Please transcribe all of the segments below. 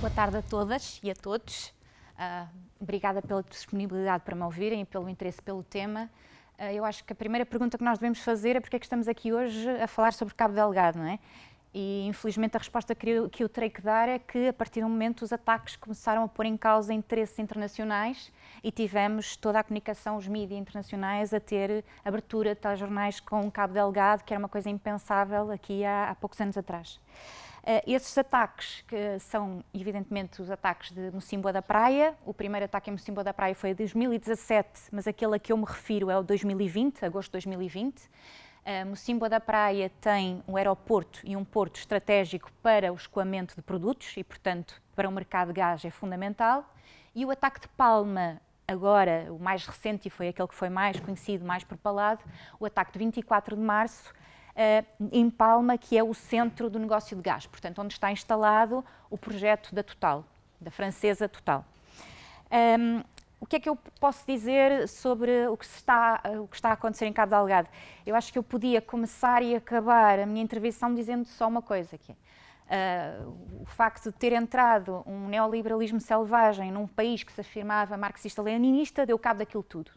Boa tarde a todas e a todos. Uh, obrigada pela disponibilidade para me ouvirem e pelo interesse pelo tema. Uh, eu acho que a primeira pergunta que nós devemos fazer é porque é que estamos aqui hoje a falar sobre Cabo Delgado, não é? E infelizmente a resposta que eu, que eu terei que dar é que a partir do momento os ataques começaram a pôr em causa interesses internacionais e tivemos toda a comunicação, os mídias internacionais a ter abertura de jornais com Cabo Delgado, que era uma coisa impensável aqui há, há poucos anos atrás. Uh, esses ataques, que são evidentemente os ataques de Mocimboa da Praia, o primeiro ataque em Mocimboa da Praia foi em 2017, mas aquele a que eu me refiro é o 2020, agosto de 2020. Uh, Mocimboa da Praia tem um aeroporto e um porto estratégico para o escoamento de produtos e, portanto, para o mercado de gás é fundamental. E o ataque de Palma, agora, o mais recente e foi aquele que foi mais conhecido, mais propalado, o ataque de 24 de março, em Palma, que é o centro do negócio de gás, portanto, onde está instalado o projeto da Total, da francesa Total. Um, o que é que eu posso dizer sobre o que, está, o que está a acontecer em Cabo Delgado? Eu acho que eu podia começar e acabar a minha intervenção dizendo só uma coisa, que é uh, o facto de ter entrado um neoliberalismo selvagem num país que se afirmava marxista-leninista deu cabo daquilo tudo.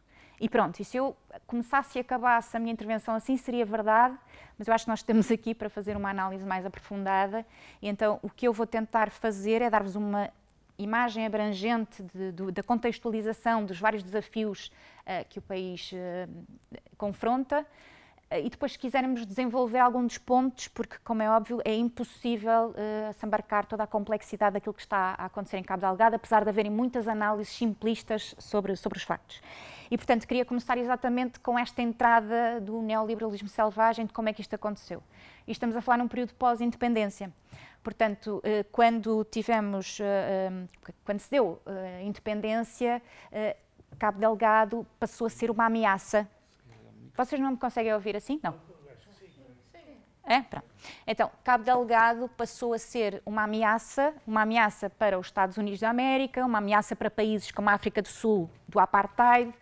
E pronto, e se eu começasse e acabasse a minha intervenção assim, seria verdade, mas eu acho que nós estamos aqui para fazer uma análise mais aprofundada, então o que eu vou tentar fazer é dar-vos uma imagem abrangente de, da contextualização dos vários desafios uh, que o país uh, confronta, e depois, se quisermos desenvolver algum dos pontos, porque, como é óbvio, é impossível uh, se embarcar toda a complexidade daquilo que está a acontecer em Cabo Delgado, apesar de haverem muitas análises simplistas sobre, sobre os factos. E, portanto, queria começar exatamente com esta entrada do neoliberalismo selvagem, de como é que isto aconteceu. E estamos a falar num período pós-independência. Portanto, uh, quando tivemos, quando se deu a independência, Cabo Delgado passou a ser uma ameaça vocês não me conseguem ouvir assim? Não. É? Pronto. Então, Cabo Delgado passou a ser uma ameaça, uma ameaça para os Estados Unidos da América, uma ameaça para países como a África do Sul, do Apartheid,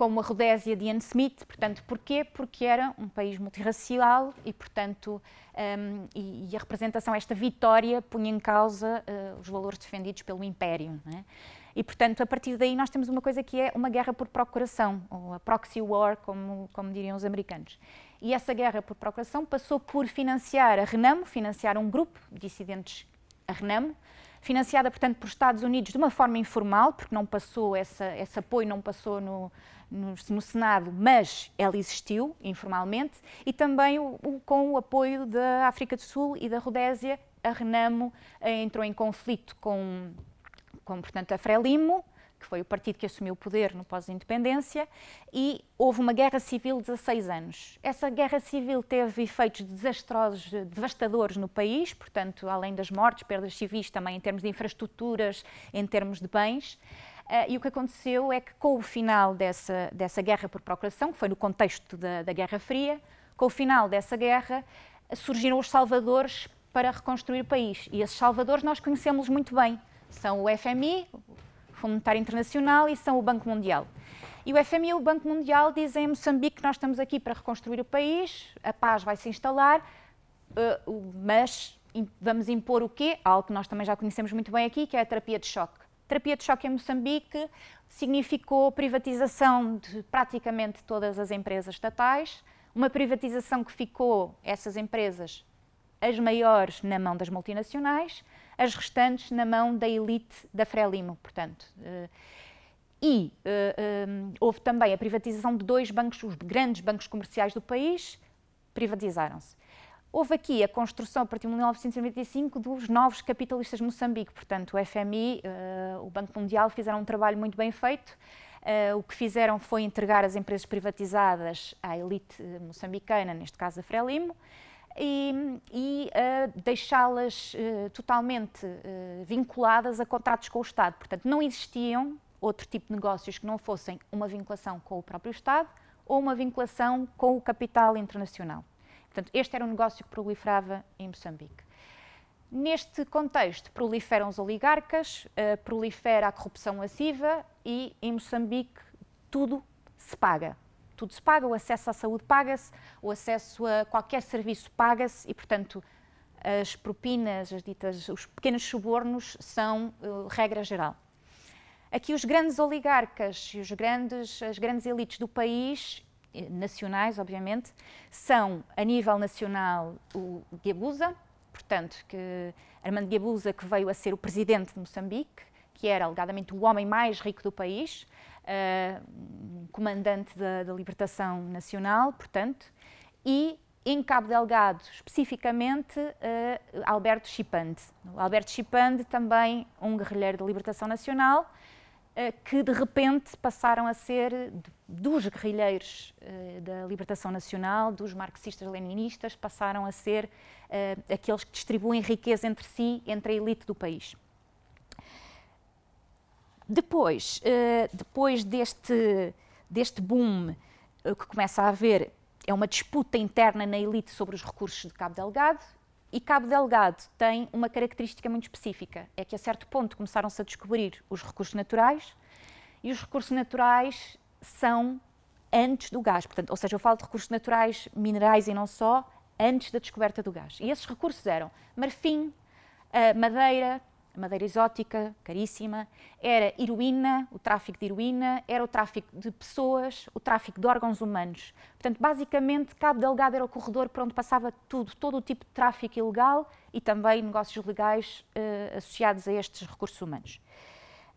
como a Rodésia de Ian Smith. Portanto, porquê? Porque era um país multirracial e, portanto, um, e, e, a representação, esta vitória, punha em causa uh, os valores defendidos pelo Império. É? E, portanto, a partir daí nós temos uma coisa que é uma guerra por procuração, ou a proxy war, como, como diriam os americanos. E essa guerra por procuração passou por financiar a Renamo, financiar um grupo de dissidentes a Renamo, financiada, portanto, por Estados Unidos de uma forma informal, porque não passou, essa, esse apoio não passou no, no, no, Senado, mas ela existiu informalmente, e também o, o, com o apoio da África do Sul e da Rodésia, a Renamo eh, entrou em conflito com como, portanto, a Frelimo, que foi o partido que assumiu o poder no pós-independência, e houve uma guerra civil de 16 anos. Essa guerra civil teve efeitos desastrosos, devastadores no país, portanto, além das mortes, perdas civis, também em termos de infraestruturas, em termos de bens. Uh, e o que aconteceu é que, com o final dessa, dessa guerra por procuração, que foi no contexto da, da Guerra Fria, com o final dessa guerra, surgiram os salvadores para reconstruir o país. E esses salvadores nós conhecemos muito bem são o FMI, o Fundo Monetário Internacional, e são o Banco Mundial. E o FMI e o Banco Mundial dizem em Moçambique que nós estamos aqui para reconstruir o país, a paz vai se instalar, uh, mas vamos impor o quê? Algo que nós também já conhecemos muito bem aqui, que é a terapia de choque. Terapia de choque em Moçambique significou privatização de praticamente todas as empresas estatais, uma privatização que ficou essas empresas as maiores na mão das multinacionais, as restantes na mão da elite da Frelimo, portanto. Eh, e uh, houve também a privatização de dois bancos, os grandes bancos comerciais do país, privatizaram-se. Houve aqui a construção, a partir de 1995, dos novos capitalistas de Moçambique. Portanto, o FMI, uh, o Banco Mundial fizeram um trabalho muito bem feito. Uh, o que fizeram foi entregar as empresas privatizadas à elite moçambicana, neste caso a Frelimo, e, e uh, deixá-las totalmente vinculadas a contratos com o Estado. Portanto, não existiam outro tipo de negócios que não fossem uma vinculação com o próprio Estado ou uma vinculação com o capital internacional. Portanto, este era um negócio que proliferava em Moçambique. Neste contexto, proliferam os oligarcas, prolifera a corrupção massiva e em Moçambique tudo se paga tudo se paga, o acesso à saúde paga-se, o acesso a qualquer serviço paga-se e, portanto, as propinas, as ditas, os pequenos subornos são uh, regra geral. Aqui os grandes oligarcas e os grandes, as grandes elites do país, nacionais, obviamente, são, a nível nacional, o Guebuza, portanto, que Armando Guebuza, que veio a ser o presidente de Moçambique, que era alegadamente o homem mais rico do país, uh, comandante da, da libertação nacional, portanto, e em Cabo Delgado, especificamente, uh, Alberto Chipande. Alberto Chipande, também um guerrilheiro da libertação nacional, que de repente passaram a ser dos guerrilheiros uh, da libertação nacional, dos marxistas-leninistas, passaram a ser aqueles que distribuem riqueza entre si, entre a elite do país. Depois, depois deste, deste boom que começa a haver é uma disputa interna na elite sobre os recursos de Cabo Delgado e Cabo Delgado tem uma característica muito específica, é que a certo ponto começaram-se a descobrir os recursos naturais e os recursos naturais são antes do gás, portanto, ou seja, eu falo de recursos naturais, minerais e não só, antes da descoberta do gás. E esses recursos eram marfim, eh, madeira, madeira exótica, caríssima, era heroína, o tráfico de heroína, era o tráfico de pessoas, o tráfico de órgãos humanos. Portanto, basicamente, Cabo Delgado era o corredor por onde passava tudo, todo o tipo de tráfico ilegal e também negócios legais eh, associados a estes recursos humanos.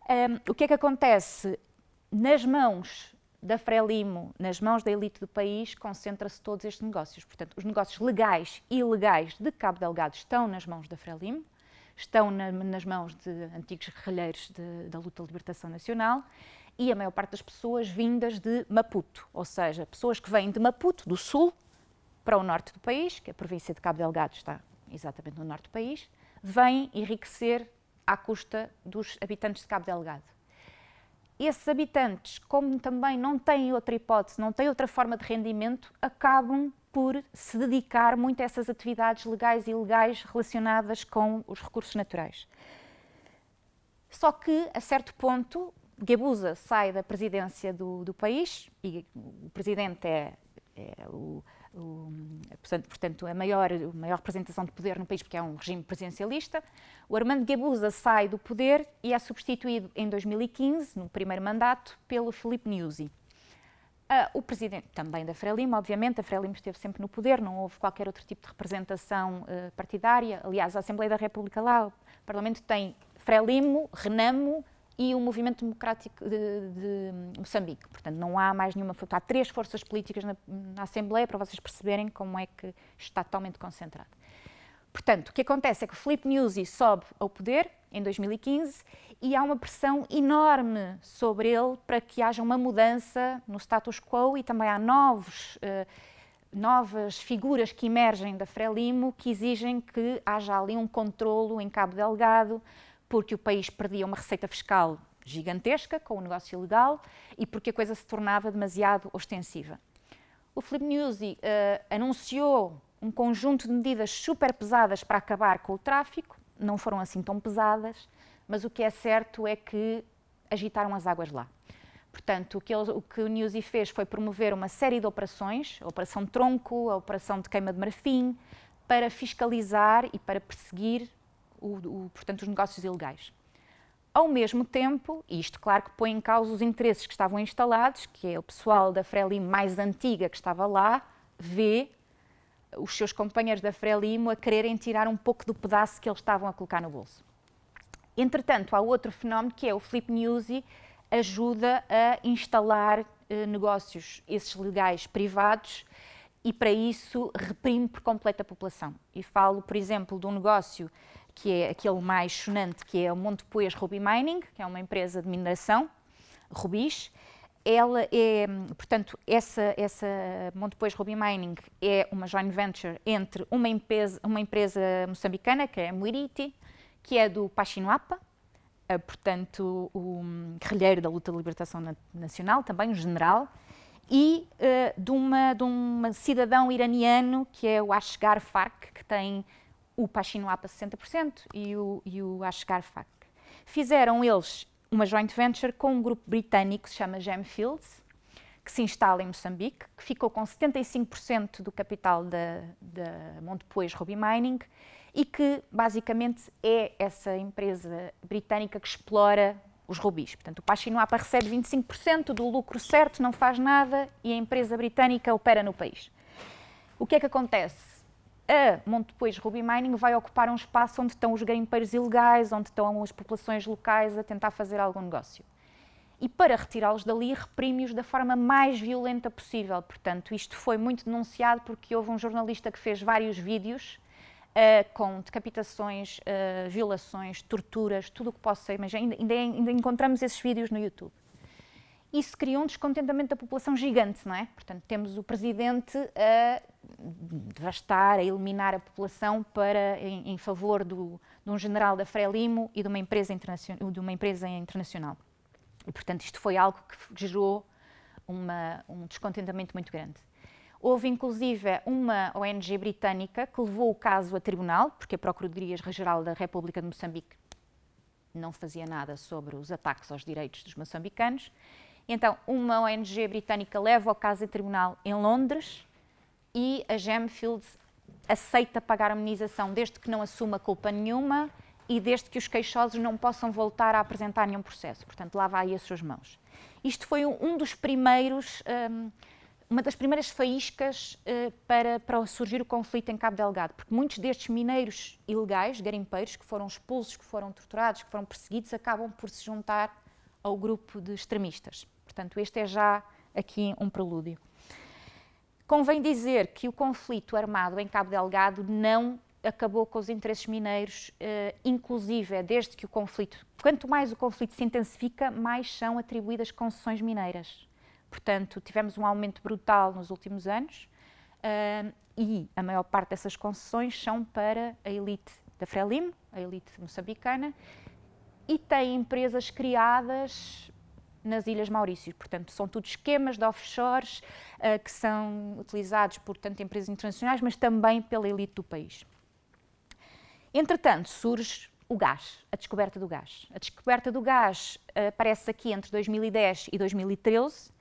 Um, o que é que acontece? Nas mãos da Frelimo, nas mãos da elite do país, concentra-se todos estes negócios. Portanto, os negócios legais e ilegais de Cabo Delgado estão nas mãos da Frelimo estão na, nas mãos de antigos guerrilheiros da luta de libertação nacional e a maior parte das pessoas vindas de Maputo, ou seja, pessoas que vêm de Maputo, do sul, para o norte do país, que a província de Cabo Delgado está exatamente no norte do país, vêm enriquecer à custa dos habitantes de Cabo Delgado. Esses habitantes, como também não têm outra hipótese, não têm outra forma de rendimento, acabam por se dedicar muito a essas atividades legais e ilegais relacionadas com os recursos naturais. Só que, a certo ponto, Gabusa sai da presidência do, do país e o presidente é, é o, o, portanto, a maior, a maior representação de poder no país, porque é um regime presidencialista. O Armando Gabusa sai do poder e é substituído em 2015, no primeiro mandato, pelo Felipe Nyusi. Uh, o presidente também da Frelimo, obviamente, a Frelimo esteve sempre no poder, não houve qualquer outro tipo de representação uh, partidária. Aliás, a Assembleia da República lá, o Parlamento tem Frelimo, Renamo e o Movimento Democrático de, de, Moçambique. Portanto, não há mais nenhuma. Há três forças políticas na, na Assembleia para vocês perceberem como é que está totalmente concentrado. Portanto, o que acontece é que o Filipe Nyusi sobe ao poder em 2015 e há uma pressão enorme sobre ele para que haja uma mudança no status quo e também há novos, uh, novas figuras que emergem da Frelimo que exigem que haja ali um controlo em Cabo Delgado, porque o país perdia uma receita fiscal gigantesca com o negócio ilegal e porque a coisa se tornava demasiado ostensiva. O Filipe Nyusi uh, anunciou um conjunto de medidas super pesadas para acabar com o tráfico, não foram assim tão pesadas, mas o que é certo é que agitaram as águas lá. Portanto, o que, ele, o que o Newsy fez foi promover uma série de operações, a Operação Tronco, a Operação de Queima de Marfim, para fiscalizar e para perseguir o, o, portanto, os negócios ilegais. Ao mesmo tempo, isto claro que põe em causa os interesses que estavam instalados, que é o pessoal da Frelimo mais antiga que estava lá, vê os seus companheiros da Frelimo a quererem tirar um pouco do pedaço que eles estavam a colocar no bolso. Entretanto, há outro fenómeno que é o Flip Newsy ajuda a instalar eh, negócios, esses legais privados, e para isso reprime por completo a população. E falo, por exemplo, de um negócio que é aquele mais sonante, que é o Montepoias Ruby Mining, que é uma empresa de mineração, rubis. Ela é, portanto, essa, essa Montepoias Ruby Mining é uma joint venture entre uma empresa, uma empresa moçambicana, que é a Muiriti, que é do Pachinuapa, eh, portanto, o guerrilheiro da luta de libertação nacional, também um general, e uh, de, uma, de um cidadão iraniano que é o Ashgar Fark, que tem o Pachinuapa 60% e o, e o Ashgar. Fizeram eles uma joint venture com um grupo britânico que se chama Gemfields, que se instala em Moçambique, que ficou com 75% do capital da, da Montepois Ruby Mining e que basicamente é essa empresa britânica que explora os rubis. Portanto, o Pachinuapa recebe 25% do lucro certo, não faz nada e a empresa britânica opera no país. O que é que acontece? A Montepois Ruby Mining vai ocupar um espaço onde estão os garimpeiros ilegais, onde estão as populações locais a tentar fazer algum negócio. E para retirá-los dali, reprime-os da forma mais violenta possível. Portanto, isto foi muito denunciado porque houve um jornalista que fez vários vídeos uh, com decapitações, uh, violações, torturas, tudo o que possa imaginar. Ainda, ainda, encontramos esses vídeos no YouTube. Isso criou um descontentamento da população gigante, não é? Portanto, temos o presidente a devastar, a eliminar a população para, em, em favor do, de um general da Frelimo e de uma empresa, de uma empresa internacional. E, portanto, isto foi algo que gerou uma, um descontentamento muito grande. Houve inclusive uma ONG britânica que levou o caso a tribunal, porque a Procuradoria-Geral da República de Moçambique não fazia nada sobre os ataques aos direitos dos moçambicanos. Então, uma ONG britânica leva o caso a tribunal em Londres e a Gemfields aceita pagar a amenização desde que não assuma culpa nenhuma e desde que os queixosos não possam voltar a apresentar nenhum processo. Portanto, lá vai as suas mãos. Isto foi um dos primeiros. Um, uma das primeiras faíscas uh, para, para surgir o conflito em Cabo Delgado, porque muitos destes mineiros ilegais, garimpeiros, que foram expulsos, que foram torturados, que foram perseguidos, acabam por se juntar ao grupo de extremistas. Portanto, este é já aqui um prelúdio. Convém dizer que o conflito armado em Cabo Delgado não acabou com os interesses mineiros, uh, inclusive é desde que o conflito, quanto mais o conflito se intensifica, mais são atribuídas concessões mineiras. Portanto, tivemos um aumento brutal nos últimos anos uh, e a maior parte dessas concessões são para a elite da Frelimo, a elite moçambicana, e tem empresas criadas nas Ilhas Maurícios. Portanto, são tudo esquemas de offshores uh, que são utilizados por tanto empresas internacionais, mas também pela elite do país. Entretanto, surge o gás, a descoberta do gás. A descoberta do gás uh, aparece aqui entre 2010 e 2013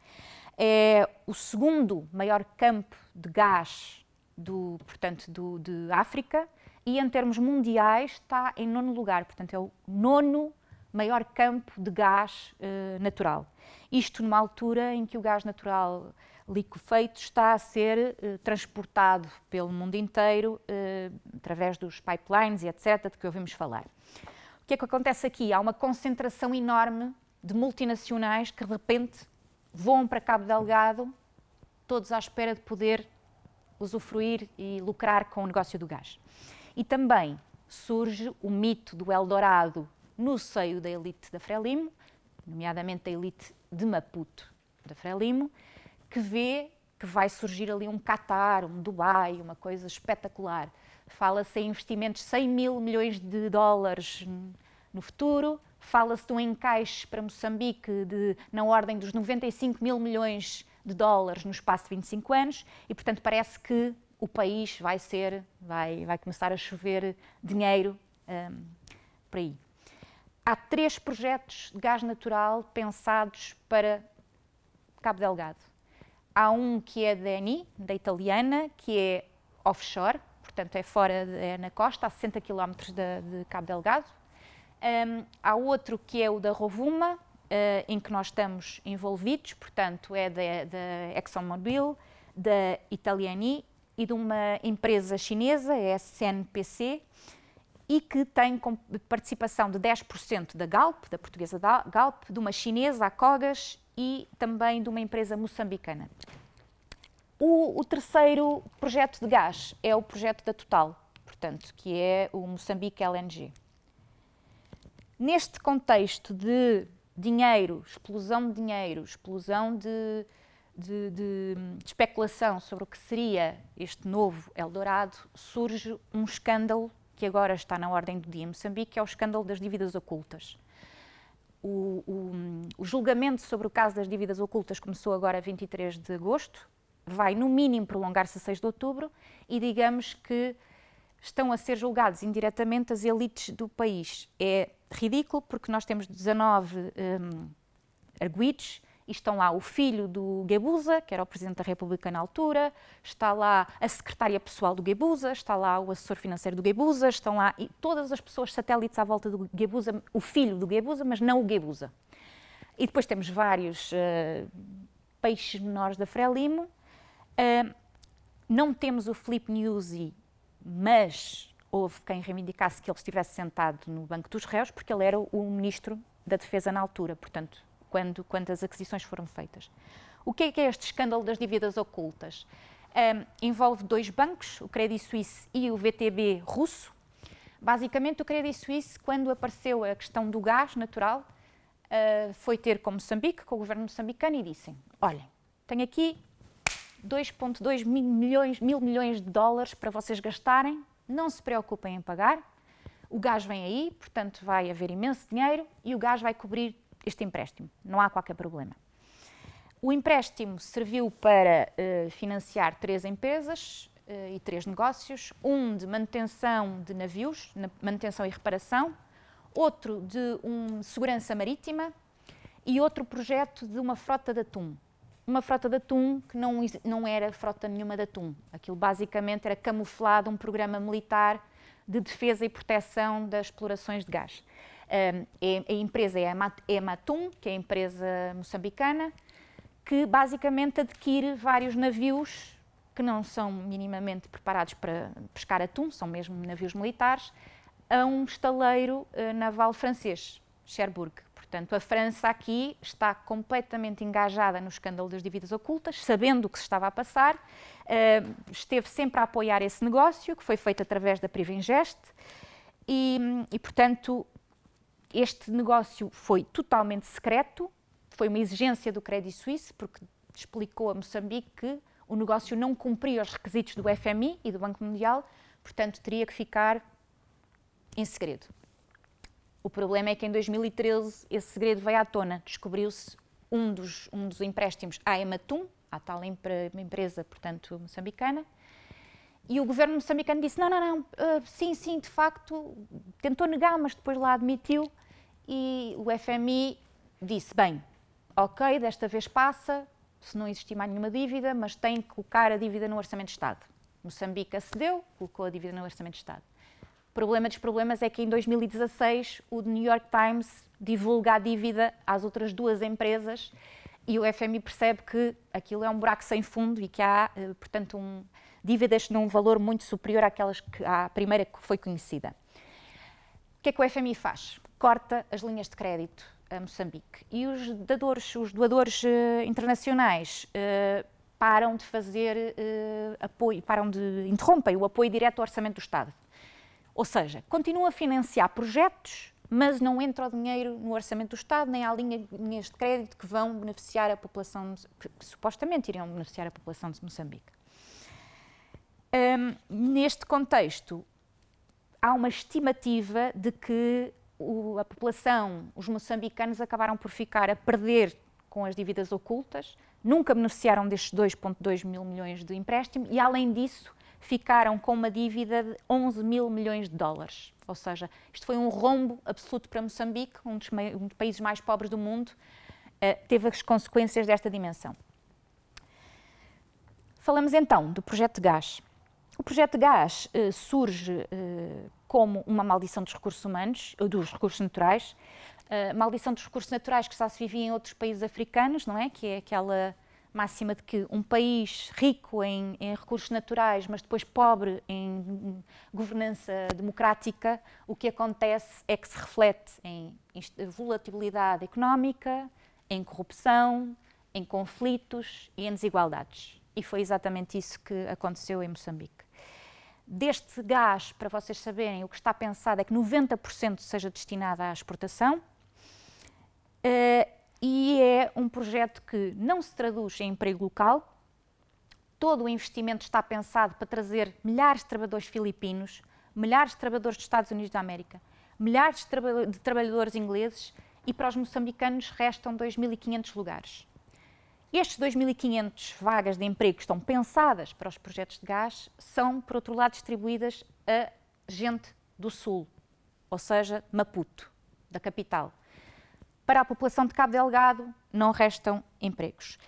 é o segundo maior campo de gás do, portanto, do, de África e em termos mundiais está em nono lugar, portanto é o nono maior campo de gás uh, natural. Isto numa altura em que o gás natural liquefeito está a ser uh, transportado pelo mundo inteiro uh, através dos pipelines e etc., de que ouvimos falar. O que é que acontece aqui? Há uma concentração enorme de multinacionais que de repente voam para Cabo Delgado, todos à espera de poder usufruir e lucrar com o negócio do gás. E também surge o mito do Eldorado no seio da elite da Frelimo, nomeadamente da elite de Maputo da Frelimo, que vê que vai surgir ali um Qatar, um Dubai, uma coisa espetacular. Fala-se em investimentos de 100 mil milhões de dólares no futuro, Fala-se de um encaixe para Moçambique de, na ordem dos 95 mil milhões de dólares no espaço de 25 anos e, portanto, parece que o país vai ser, vai, vai começar a chover dinheiro um, por aí. Há três projetos de gás natural pensados para Cabo Delgado. Há um que é da ENI, da italiana, que é offshore, portanto é fora, é na costa, a 60 km de, de Cabo Delgado, um, há outro que é o da Rovuma, uh, em que nós estamos envolvidos, portanto, é da, ExxonMobil, da Italiani e de uma empresa chinesa, a SNPC, e que tem participação de 10% da Galp, da portuguesa Galp, de uma chinesa, a Cogas, e também de uma empresa moçambicana. O, o, terceiro projeto de gás é o projeto da Total, portanto, que é o Moçambique LNG. Neste contexto de dinheiro, explosão de dinheiro, explosão de, de, de, de, especulação sobre o que seria este novo Eldorado, surge um escândalo que agora está na ordem do dia em Moçambique, que é o escândalo das dívidas ocultas. O, o, o julgamento sobre o caso das dívidas ocultas começou agora a 23 de agosto, vai no mínimo prolongar-se a 6 de outubro e digamos que estão a ser julgados indiretamente as elites do país. É ridículo porque nós temos 19 um, arguidos e estão lá o filho do Guebuza, que era o Presidente da República na altura, está lá a secretária pessoal do Guebuza, está lá o assessor financeiro do Guebuza, estão lá e todas as pessoas satélites à volta do Guebuza, o filho do Guebuza, mas não o Guebuza. E depois temos vários uh, peixes menores da Frelimo. Uh, não temos o Felipe Nuzzi, mas houve quem reivindicasse que ele estivesse sentado no banco dos réus, porque ele era o ministro da Defesa na altura, portanto, quando, quando as aquisições foram feitas. O que é, que é este escândalo das dívidas ocultas? Um, envolve dois bancos, o Credit Suisse e o VTB russo. Basicamente, o Credit Suisse, quando apareceu a questão do gás natural, uh, foi ter com Moçambique, com o governo moçambicano, e disse: Olhem, tenho aqui 2,2 mil milhões, mil milhões de dólares para vocês gastarem, não se preocupem em pagar. O gás vem aí, portanto, vai haver imenso dinheiro e o gás vai cobrir este empréstimo. Não há qualquer problema. O empréstimo serviu para uh, financiar três empresas uh, e três negócios: um de manutenção de navios, manutenção e reparação, outro de um, segurança marítima e outro projeto de uma frota de atum. Uma frota de atum que não, não era frota nenhuma de atum. Aquilo basicamente era camuflado um programa militar de defesa e proteção das explorações de gás. É, a empresa é a Ematum, que é a empresa moçambicana, que basicamente adquire vários navios que não são minimamente preparados para pescar atum, são mesmo navios militares, a um estaleiro uh, naval francês, Cherbourg. Portanto, a França aqui está completamente engajada no escândalo das dívidas ocultas, sabendo o que se estava a passar, esteve sempre a apoiar esse negócio, que foi feito através da Privinvest, e, e portanto, este negócio foi totalmente secreto, foi uma exigência do Credit Suisse, porque explicou a Moçambique que o negócio não cumpria os requisitos do FMI e do Banco Mundial, portanto teria que ficar em segredo. O problema é que em 2013 esse segredo veio à tona. Descobriu-se um dos, um dos empréstimos à Ematum, à tal empresa, portanto, moçambicana, e o governo moçambicano disse: não, não, não, uh, sim, sim, de facto, tentou negar, mas depois lá admitiu e o FMI disse: bem, ok, desta vez passa, se não existir mais nenhuma dívida, mas tem que colocar a dívida no Orçamento de Estado. Moçambique acedeu, colocou a dívida no Orçamento de Estado. O problema dos problemas é que em 2016 o New York Times divulga a dívida às outras duas empresas e o FMI percebe que aquilo é um buraco sem fundo e que há, eh, portanto, um, dívidas num valor muito superior àquelas que à primeira que foi conhecida. O que é que o FMI faz? Corta as linhas de crédito a Moçambique. E os doadores, os doadores uh, internacionais uh, param de fazer uh, apoio, param de interrompem o apoio direto ao orçamento do Estado. Ou seja, continuam a financiar projetos, mas não entra o dinheiro no orçamento do Estado, nem há linha, linhas de crédito que vão beneficiar a população, que, que supostamente iriam beneficiar a população de Moçambique. Um, neste contexto, há uma estimativa de que o, a população, os moçambicanos acabaram por ficar a perder com as dívidas ocultas, nunca beneficiaram destes 2,2 mil milhões de empréstimo e, além disso, ficaram com uma dívida de 11 mil milhões de dólares. Ou seja, isto foi um rombo absoluto para Moçambique, um dos, um dos países mais pobres do mundo, uh, teve as consequências desta dimensão. Falamos então do projeto de gás. O projeto de gás uh, surge uh, como uma maldição dos recursos humanos, dos recursos naturais, uh, maldição dos recursos naturais que só se vivia em outros países africanos, não é? Que é aquela máxima de que um país rico em, em, recursos naturais, mas depois pobre em governança democrática, o que acontece é que se reflete em volatilidade económica, em corrupção, em conflitos e em desigualdades. E foi exatamente isso que aconteceu em Moçambique. Deste gás, para vocês saberem, o que está pensado é que 90% seja destinado à exportação. Uh, e é um projeto que não se traduz em emprego local. Todo o investimento está pensado para trazer milhares de trabalhadores filipinos, milhares de trabalhadores dos Estados Unidos da América, milhares de, traba de trabalhadores ingleses e para os moçambicanos restam 2.500 lugares. Estes 2.500 vagas de emprego que estão pensadas para os projetos de gás são, por outro lado, distribuídas a gente do Sul, ou seja, Maputo, da capital. para a população de Cabo Delgado não restam empregos.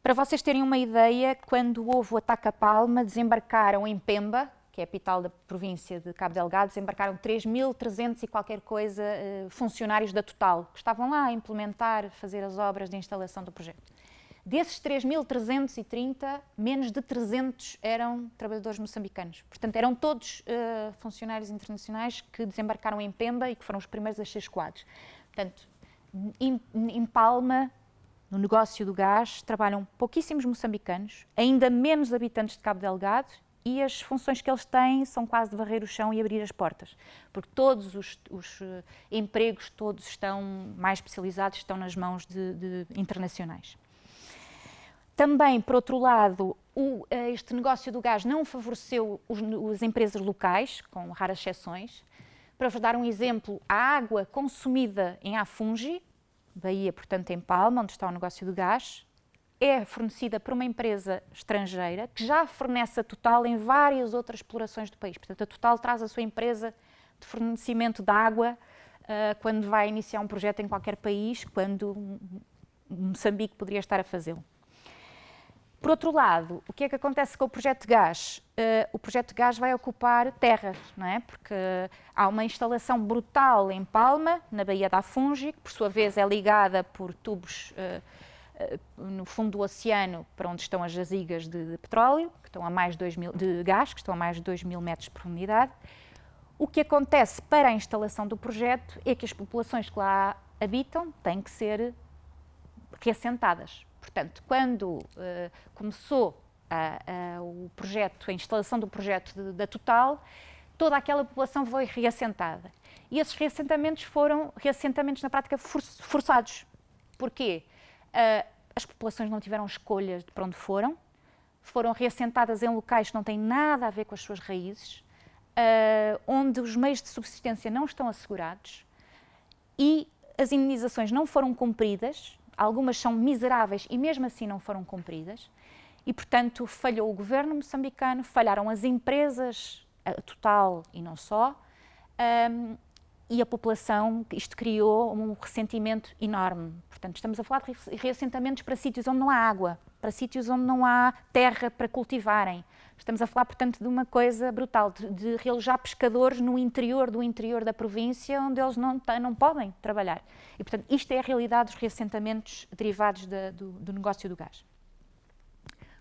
Para vocês terem uma ideia, quando houve o ataque a Palma, desembarcaram em Pemba, que é a capital da província de Cabo Delgado, desembarcaram 3.300 e qualquer coisa eh, funcionários da Total, que estavam lá a implementar, fazer as obras de instalação do projeto. Desses 3.330, menos de 300 eram trabalhadores moçambicanos. Portanto, eram todos uh, funcionários internacionais que desembarcaram em Pemba e que foram os primeiros a ser escoados. Portanto, em, em Palma, no negócio do gás, trabalham pouquíssimos moçambicanos, ainda menos habitantes de Cabo Delgado e as funções que eles têm são quase de varrer o chão e abrir as portas, porque todos os, os uh, empregos todos estão mais especializados, estão nas mãos de, de internacionais. Também, por outro lado, o, eh, este negócio do gás não favoreceu os, as empresas locais, com raras exceções. Para vos dar um exemplo, a água consumida em Afungi, Bahia, portanto, em Palma, onde está o negócio do gás, é fornecida por uma empresa estrangeira que já fornece a Total em várias outras explorações do país. Portanto, a Total traz a sua empresa de fornecimento de água uh, quando vai iniciar um projeto em qualquer país, quando Moçambique poderia estar a fazê-lo. Por outro lado, o que é que acontece com o projeto gás? Uh, o projeto gás vai ocupar terras, não é? Porque há uma instalação brutal em Palma, na Baía da Fungi, que por sua vez é ligada por tubos uh, uh, no fundo do oceano para onde estão as jazigas de, de, petróleo, que estão a mais de, 2 mil, de gás, que estão a mais de 2 mil metros de profundidade. O que acontece para a instalação do projeto é que as populações que lá habitam têm que ser reassentadas. Portanto, quando uh, começou a, a, o projeto, a instalação do projeto de, da Total, toda aquela população foi reassentada. E esses reassentamentos foram reassentamentos na prática for, forçados. Porquê? Uh, as populações não tiveram escolhas de para onde foram, foram reassentadas em locais que não têm nada a ver com as suas raízes, uh, onde os meios de subsistência não estão assegurados e as indenizações não foram cumpridas algumas são miseráveis e mesmo assim não foram cumpridas. E, portanto, falhou o governo moçambicano, falharam as empresas, a total e não só, um, e a população, isto criou um ressentimento enorme. Portanto, estamos a falar de reassentamentos para sítios onde não há água, para sítios onde não há terra para cultivarem. Estamos a falar, portanto, de uma coisa brutal, de, de realojar pescadores no interior do interior da província, onde eles não, não podem trabalhar. E, portanto, isto é a realidade dos reassentamentos derivados de, do, do negócio do gás.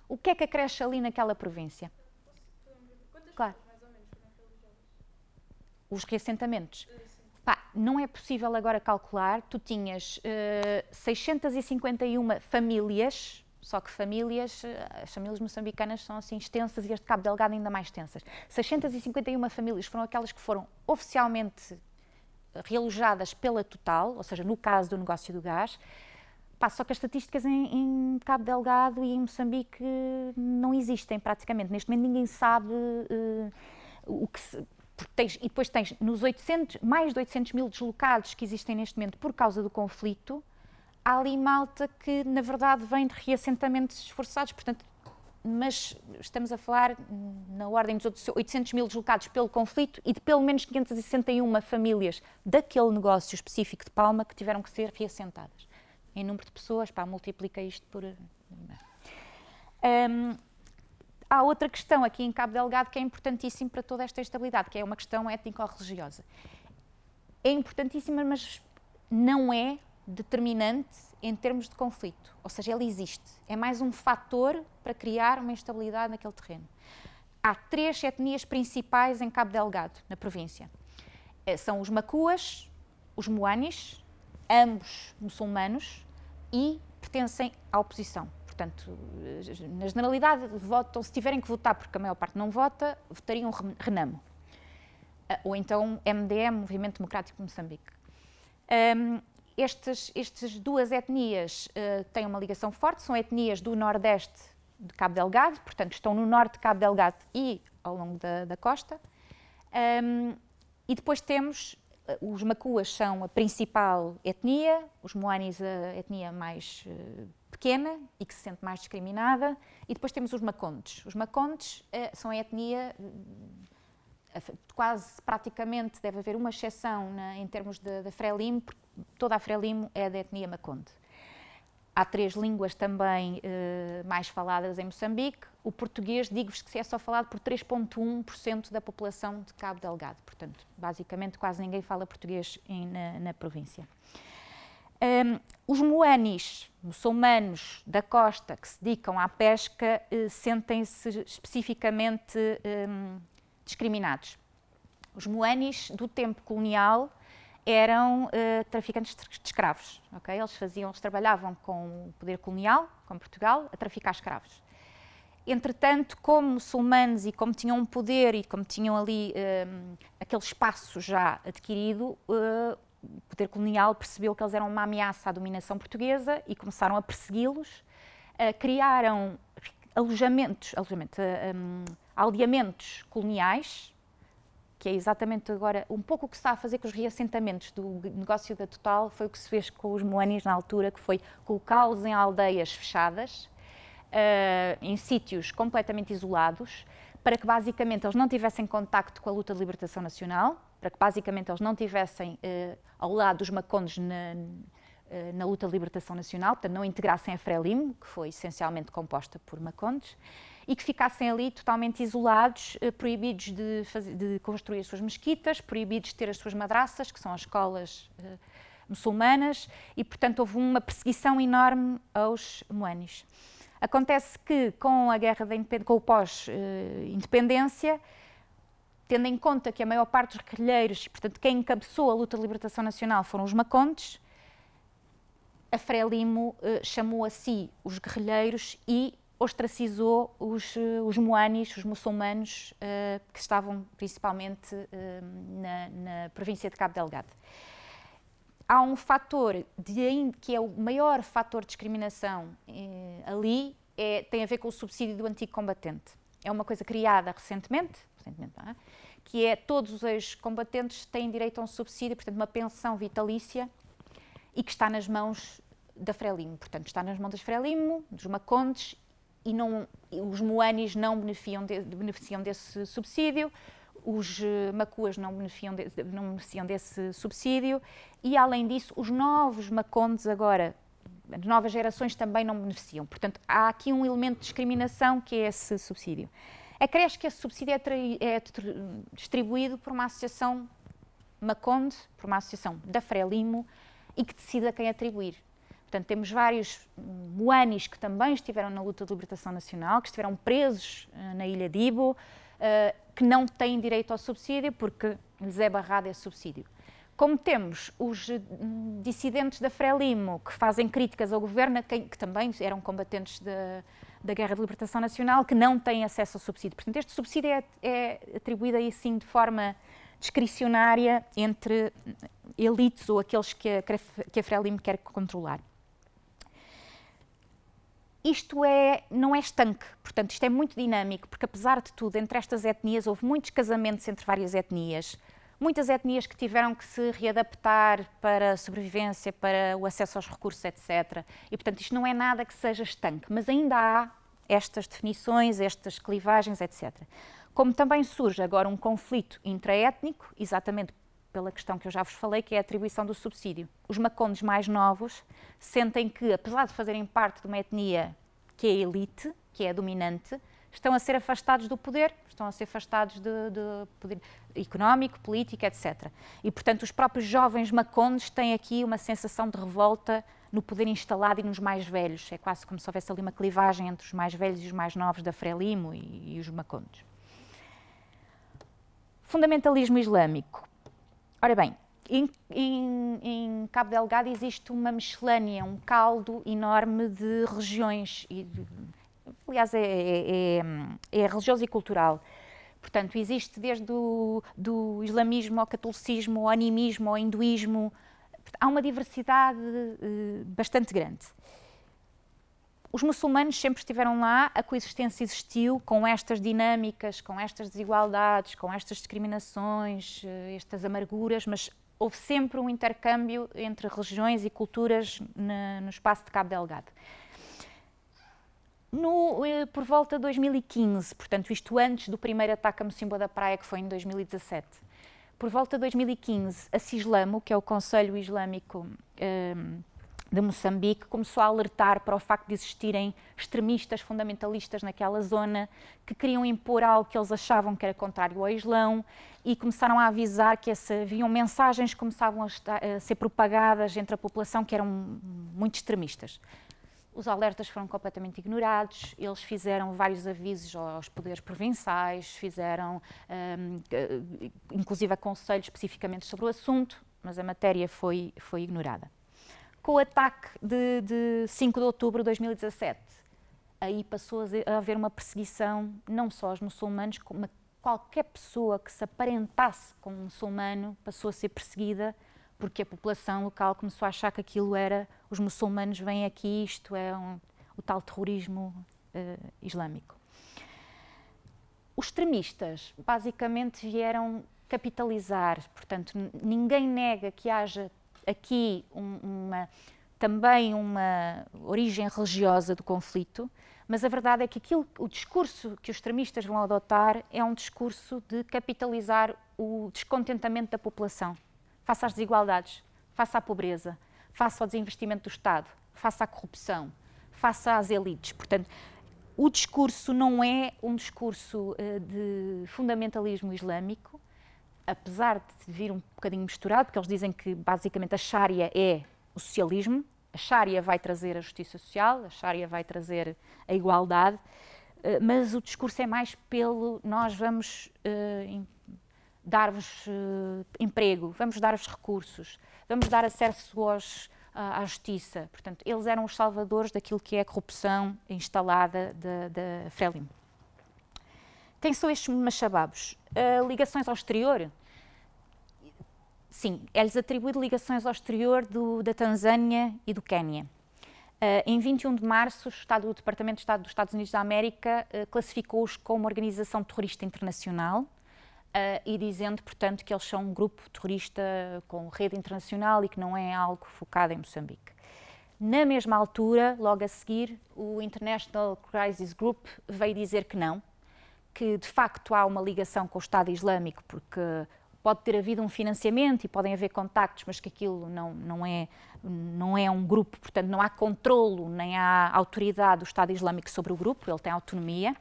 O que é que acresce ali naquela província? Claro. Os reassentamentos. Pá, não é possível agora calcular. Tu tinhas uh, eh, 651 famílias só que famílias, eh, as famílias moçambicanas são assim extensas e as de Cabo Delgado ainda mais extensas. 651 famílias foram aquelas que foram oficialmente realojadas pela Total, ou seja, no caso do negócio do gás. Pá, só que as estatísticas em, em, Cabo Delgado e em Moçambique não existem praticamente. Neste momento ninguém sabe uh, o que se, tens, e depois tens nos 800, mais de 800 mil deslocados que existem neste momento por causa do conflito, há ali malta que, na verdade, vem de reassentamentos esforçados, portanto, mas estamos a falar na ordem dos 800 mil deslocados pelo conflito e de pelo menos 561 famílias daquele negócio específico de Palma que tiveram que ser reassentadas. Em número de pessoas, pá, multiplica isto por. Um, há outra questão aqui em Cabo Delgado que é importantíssima para toda esta estabilidade, que é uma questão étnico-religiosa. É importantíssima, mas não é determinante em termos de conflito, ou seja, ele existe. É mais um fator para criar uma instabilidade naquele terreno. Há três etnias principais em Cabo Delgado, na província. Eh, são os Macuas, os Moanis, ambos muçulmanos e pertencem à oposição. Portanto, eh, na generalidade, votam, se tiverem que votar, porque a maior parte não vota, votariam Renamo. Eh, ou então MDM, Movimento Democrático de Moçambique. Um, estas, estas duas etnias uh, têm uma ligação forte, são etnias do nordeste de Cabo Delgado, portanto estão no norte de Cabo Delgado e ao longo da, da costa. Um, e depois temos, uh, os Macuas são a principal etnia, os Moanis a etnia mais uh, pequena e que se sente mais discriminada, e depois temos os Macondes. Os Macondes são a etnia quase praticamente deve haver uma exceção na, em termos de Frelimo, porque toda a Frelimo é da etnia Maconde. Há três línguas também eh, mais faladas em Moçambique. O português, digo-vos que é só falado por 3,1% da população de Cabo Delgado. Portanto, basicamente, quase ninguém fala português em, na, na, província. Um, os moanis, muçulmanos da costa que se dedicam à pesca, eh, sentem-se especificamente um, discriminados. Os moanis do tempo colonial eram uh, traficantes de escravos. Okay? Eles faziam, eles trabalhavam com o poder colonial, com Portugal, a traficar escravos. Entretanto, como muçulmanos e como tinham um poder e como tinham ali uh, aquele espaço já adquirido, uh, o poder colonial percebeu que eles eram uma ameaça à dominação portuguesa e começaram a persegui-los. criaram alojamentos, alojamento, um, aldeamentos coloniais, que é exatamente agora um pouco o que se está a fazer com os reassentamentos do negócio da Total, foi o que se fez com os moanis na altura, que foi colocá-los em aldeias fechadas, uh, em sítios completamente isolados, para que basicamente eles não tivessem contacto com a luta de libertação nacional, para que basicamente eles não tivessem uh, ao lado dos macondes na, uh, na luta de libertação nacional, portanto não integrassem a Frelimo, que foi essencialmente composta por macondes, e que ficassem ali totalmente isolados, eh, proibidos de, fazer, de, construir as suas mesquitas, proibidos de ter as suas madraças, que são as escolas eh, muçulmanas, e portanto houve uma perseguição enorme aos moanis. Acontece que com a guerra da com o pós-independência, tendo em conta que a maior parte dos guerrilheiros, portanto quem encabeçou a luta de libertação nacional foram os macontes, a Frelimo eh, chamou a si os guerrilheiros e ostracizou os, eh, os moanis, os muçulmanos, uh, que estavam principalmente uh, na, na, província de Cabo Delgado. Há um fator de, que é o maior fator de discriminação uh, ali, é, tem a ver com o subsídio do antigo combatente. É uma coisa criada recentemente, recentemente é? que é todos os ex-combatentes têm direito a um subsídio, portanto, uma pensão vitalícia, e que está nas mãos da Frelimo. Portanto, está nas mãos das Frelimo, dos Macondes e não, os moanis não beneficiam, de, beneficiam desse subsídio, os eh, macuas não beneficiam, de, não beneficiam desse subsídio e, além disso, os novos macondes agora, as novas gerações também não beneficiam. Portanto, há aqui um elemento de discriminação que é esse subsídio. Acresce que esse subsídio é, é distribuído por uma associação Maconde, por uma associação da Frelimo, e que decida quem atribuir. Portanto, temos vários moanis que também estiveram na luta de libertação nacional, que estiveram presos uh, na ilha de Ibo, uh, que não têm direito ao subsídio porque lhes é barrado esse subsídio. Como temos os hum, dissidentes da Frelimo que fazem críticas ao governo, que, que também eram combatentes da, da Guerra de Libertação Nacional, que não têm acesso ao subsídio. Portanto, este subsídio é, é atribuído aí sim de forma discricionária entre elites ou aqueles que a, que a Frelimo quer controlar isto é, não é estanque, portanto, isto é muito dinâmico, porque apesar de tudo, entre estas etnias houve muitos casamentos entre várias etnias, muitas etnias que tiveram que se readaptar para a sobrevivência, para o acesso aos recursos, etc. E, portanto, isto não é nada que seja estanque, mas ainda há estas definições, estas clivagens, etc. Como também surge agora um conflito intraétnico, exatamente pela questão que eu já vos falei, que é a atribuição do subsídio. Os macondes mais novos sentem que, apesar de fazerem parte de uma etnia que é elite, que é dominante, estão a ser afastados do poder, estão a ser afastados de, de poder económico, político, etc. E, portanto, os próprios jovens macondes têm aqui uma sensação de revolta no poder instalado e nos mais velhos. É quase como se houvesse ali uma clivagem entre os mais velhos e os mais novos da Frelimo e, e os macondes. Fundamentalismo islâmico. Ora bem, em, em, em, Cabo Delgado existe uma miscelânea, um caldo enorme de regiões, e, aliás, é, é, é, é, religioso e cultural. Portanto, existe desde o do islamismo ao catolicismo, ao animismo, ao hinduísmo, há uma diversidade uh, bastante grande. Os muçulmanos sempre estiveram lá, a coexistência existiu com estas dinâmicas, com estas desigualdades, com estas discriminações, eh, estas amarguras, mas houve sempre um intercâmbio entre religiões e culturas no espaço de Cabo Delgado. No, eh, por volta de 2015, portanto, isto antes do primeiro ataque a Mocimboa da Praia, que foi em 2017. Por volta de 2015, a CISLAMO, que é o Conselho Islâmico ehm, de Moçambique, começou a alertar para o facto de existirem extremistas fundamentalistas naquela zona que queriam impor algo que eles achavam que era contrário ao Islão e começaram a avisar que esse, haviam mensagens que começavam a, estar, a ser propagadas entre a população que eram muito extremistas. Os alertas foram completamente ignorados, eles fizeram vários avisos aos poderes provinciais, fizeram um, inclusive aconselhos especificamente sobre o assunto, mas a matéria foi, foi ignorada. Com o ataque de, de 5 de outubro de 2017, aí passou a haver uma perseguição não só aos muçulmanos, como qualquer pessoa que se aparentasse com um muçulmano passou a ser perseguida porque a população local começou a achar que aquilo era os muçulmanos vêm aqui, isto é um, o tal terrorismo uh, islâmico. Os extremistas basicamente vieram capitalizar, portanto, ninguém nega que haja aqui um, uma, também uma origem religiosa do conflito, mas a verdade é que aquilo, o discurso que os extremistas vão adotar é um discurso de capitalizar o descontentamento da população face às desigualdades, face à pobreza, face ao desinvestimento do Estado, face à corrupção, face às elites. Portanto, o discurso não é um discurso uh, de fundamentalismo islâmico, apesar de vir um bocadinho misturado, porque eles dizem que basicamente a Sharia é o socialismo, a Sharia vai trazer a justiça social, a Sharia vai trazer a igualdade, uh, mas o discurso é mais pelo nós vamos uh, dar-vos uh, emprego, vamos dar-vos recursos, vamos dar acesso aos, à justiça. Portanto, eles eram os salvadores daquilo que é a corrupção instalada da Frelimo. Quem são estes machababos? Uh, ligações ao exterior? Sim, é-lhes atribuído ligações ao exterior do, da Tanzânia e do Quênia. Uh, em 21 de março, o, Estado, o Departamento de Estado dos Estados Unidos da América uh, classificou-os como organização terrorista internacional Uh, e dizendo, portanto, que eles são um grupo terrorista com rede internacional e que não é algo focado em Moçambique. Na mesma altura, logo a seguir, o International Crisis Group veio dizer que não, que de facto há uma ligação com o Estado Islâmico, porque pode ter havido um financiamento e podem haver contactos, mas que aquilo não, não, é, não é um grupo, portanto não há controlo nem há autoridade do Estado Islâmico sobre o grupo, ele tem autonomia.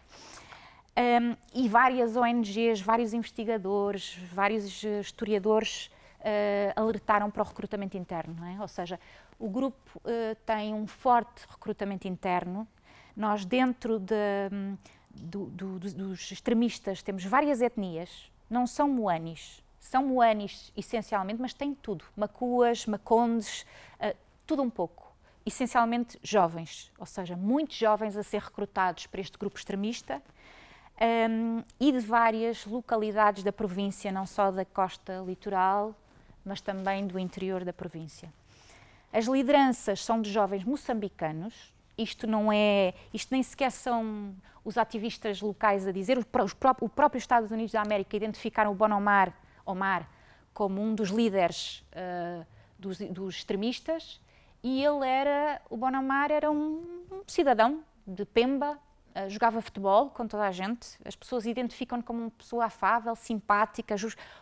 Um, e várias ONGs, vários investigadores, vários eh, historiadores uh, alertaram para o recrutamento interno, é? Ou seja, o grupo uh, tem um forte recrutamento interno. Nós, dentro de, um, do, do, dos extremistas, temos várias etnias, não são moanis, são moanis essencialmente, mas têm tudo: macuas, macondes, uh, tudo um pouco. Essencialmente jovens, ou seja, muitos jovens a ser recrutados para este grupo extremista um, e de várias localidades da província, não só da costa litoral, mas também do interior da província. As lideranças são de jovens moçambicanos, isto não é, isto nem sequer são os ativistas locais a dizer, os, os o próprio Estados Unidos da América identificaram o Bonomar Omar como um dos líderes uh, dos, dos, extremistas e ele era, o Bonomar era um, um cidadão de Pemba, Uh, jogava futebol com toda a gente, as pessoas identificam-no como uma pessoa afável, simpática,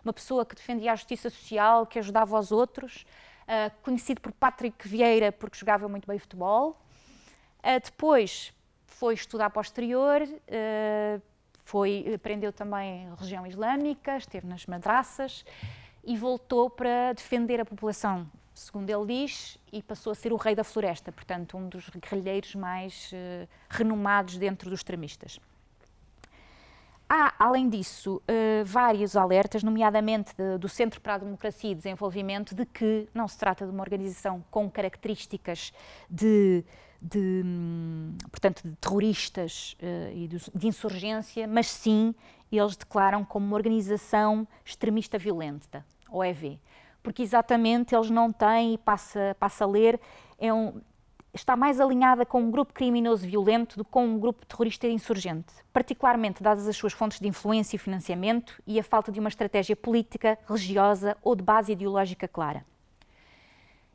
uma pessoa que defendia a justiça social, que ajudava os outros, uh, conhecido por Patrick Vieira porque jogava muito bem futebol. Uh, depois foi estudar para o exterior, foi, aprendeu também religião islâmica, esteve nas madraças e voltou para defender a população segundo ele diz, e passou a ser o rei da floresta, portanto, um dos guerrilheiros mais uh, renomados dentro dos extremistas. Há, além disso, uh, vários alertas, nomeadamente de, do Centro para a Democracia e Desenvolvimento, de que não se trata de uma organização com características de, de portanto, de terroristas uh, e de, insurgência, mas sim eles declaram como uma organização extremista violenta, OEV porque exatamente eles não têm, e passa, passa a ler, é um, está mais alinhada com um grupo criminoso violento do que com um grupo terrorista insurgente, particularmente dadas as suas fontes de influência e financiamento e a falta de uma estratégia política, religiosa ou de base ideológica clara.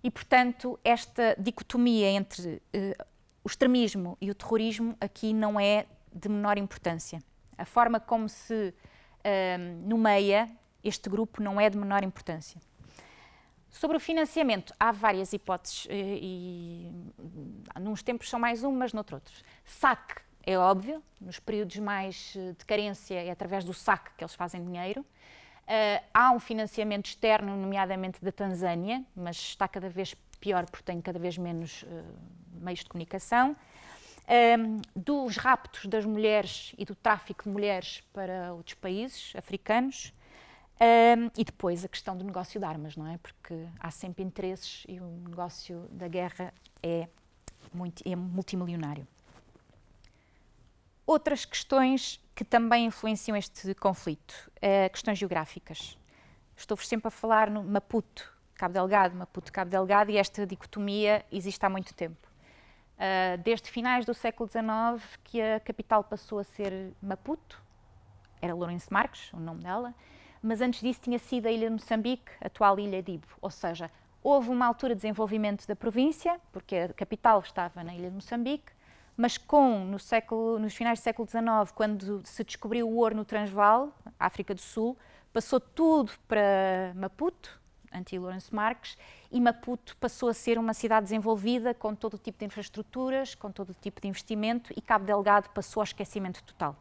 E, portanto, esta dicotomia entre uh, o extremismo e o terrorismo aqui não é de menor importância. A forma como se uh, nomeia este grupo não é de menor importância. Sobre o financiamento, há várias hipóteses e, e nos tempos são mais umas, noutros outros. Saque é óbvio, nos períodos mais de carência é através do saque que eles fazem dinheiro. Uh, há um financiamento externo, nomeadamente da Tanzânia, mas está cada vez pior porque tem cada vez menos uh, meios de comunicação. Um, dos raptos das mulheres e do tráfico de mulheres para outros países africanos. Um, e depois a questão do negócio de armas, não é? Porque há sempre interesses e o negócio da guerra é, muito, é multimilionário. Outras questões que também influenciam este conflito, é, questões geográficas. Estou-vos sempre a falar no Maputo, Cabo Delgado, Maputo, Cabo Delgado, e esta dicotomia existe há muito tempo. Uh, desde finais do século XIX que a capital passou a ser Maputo, era Lourenço Marques, o nome dela, mas antes disso tinha sido a ilha de Moçambique, atual ilha de Ibo. Ou seja, houve uma altura de desenvolvimento da província, porque a capital estava na ilha de Moçambique, mas com, no século, nos finais do século XIX, quando se descobriu o ouro no Transvaal, África do Sul, passou tudo para Maputo, anti-Lourenço Marques, e Maputo passou a ser uma cidade desenvolvida, com todo o tipo de infraestruturas, com todo o tipo de investimento, e Cabo Delgado passou ao esquecimento total.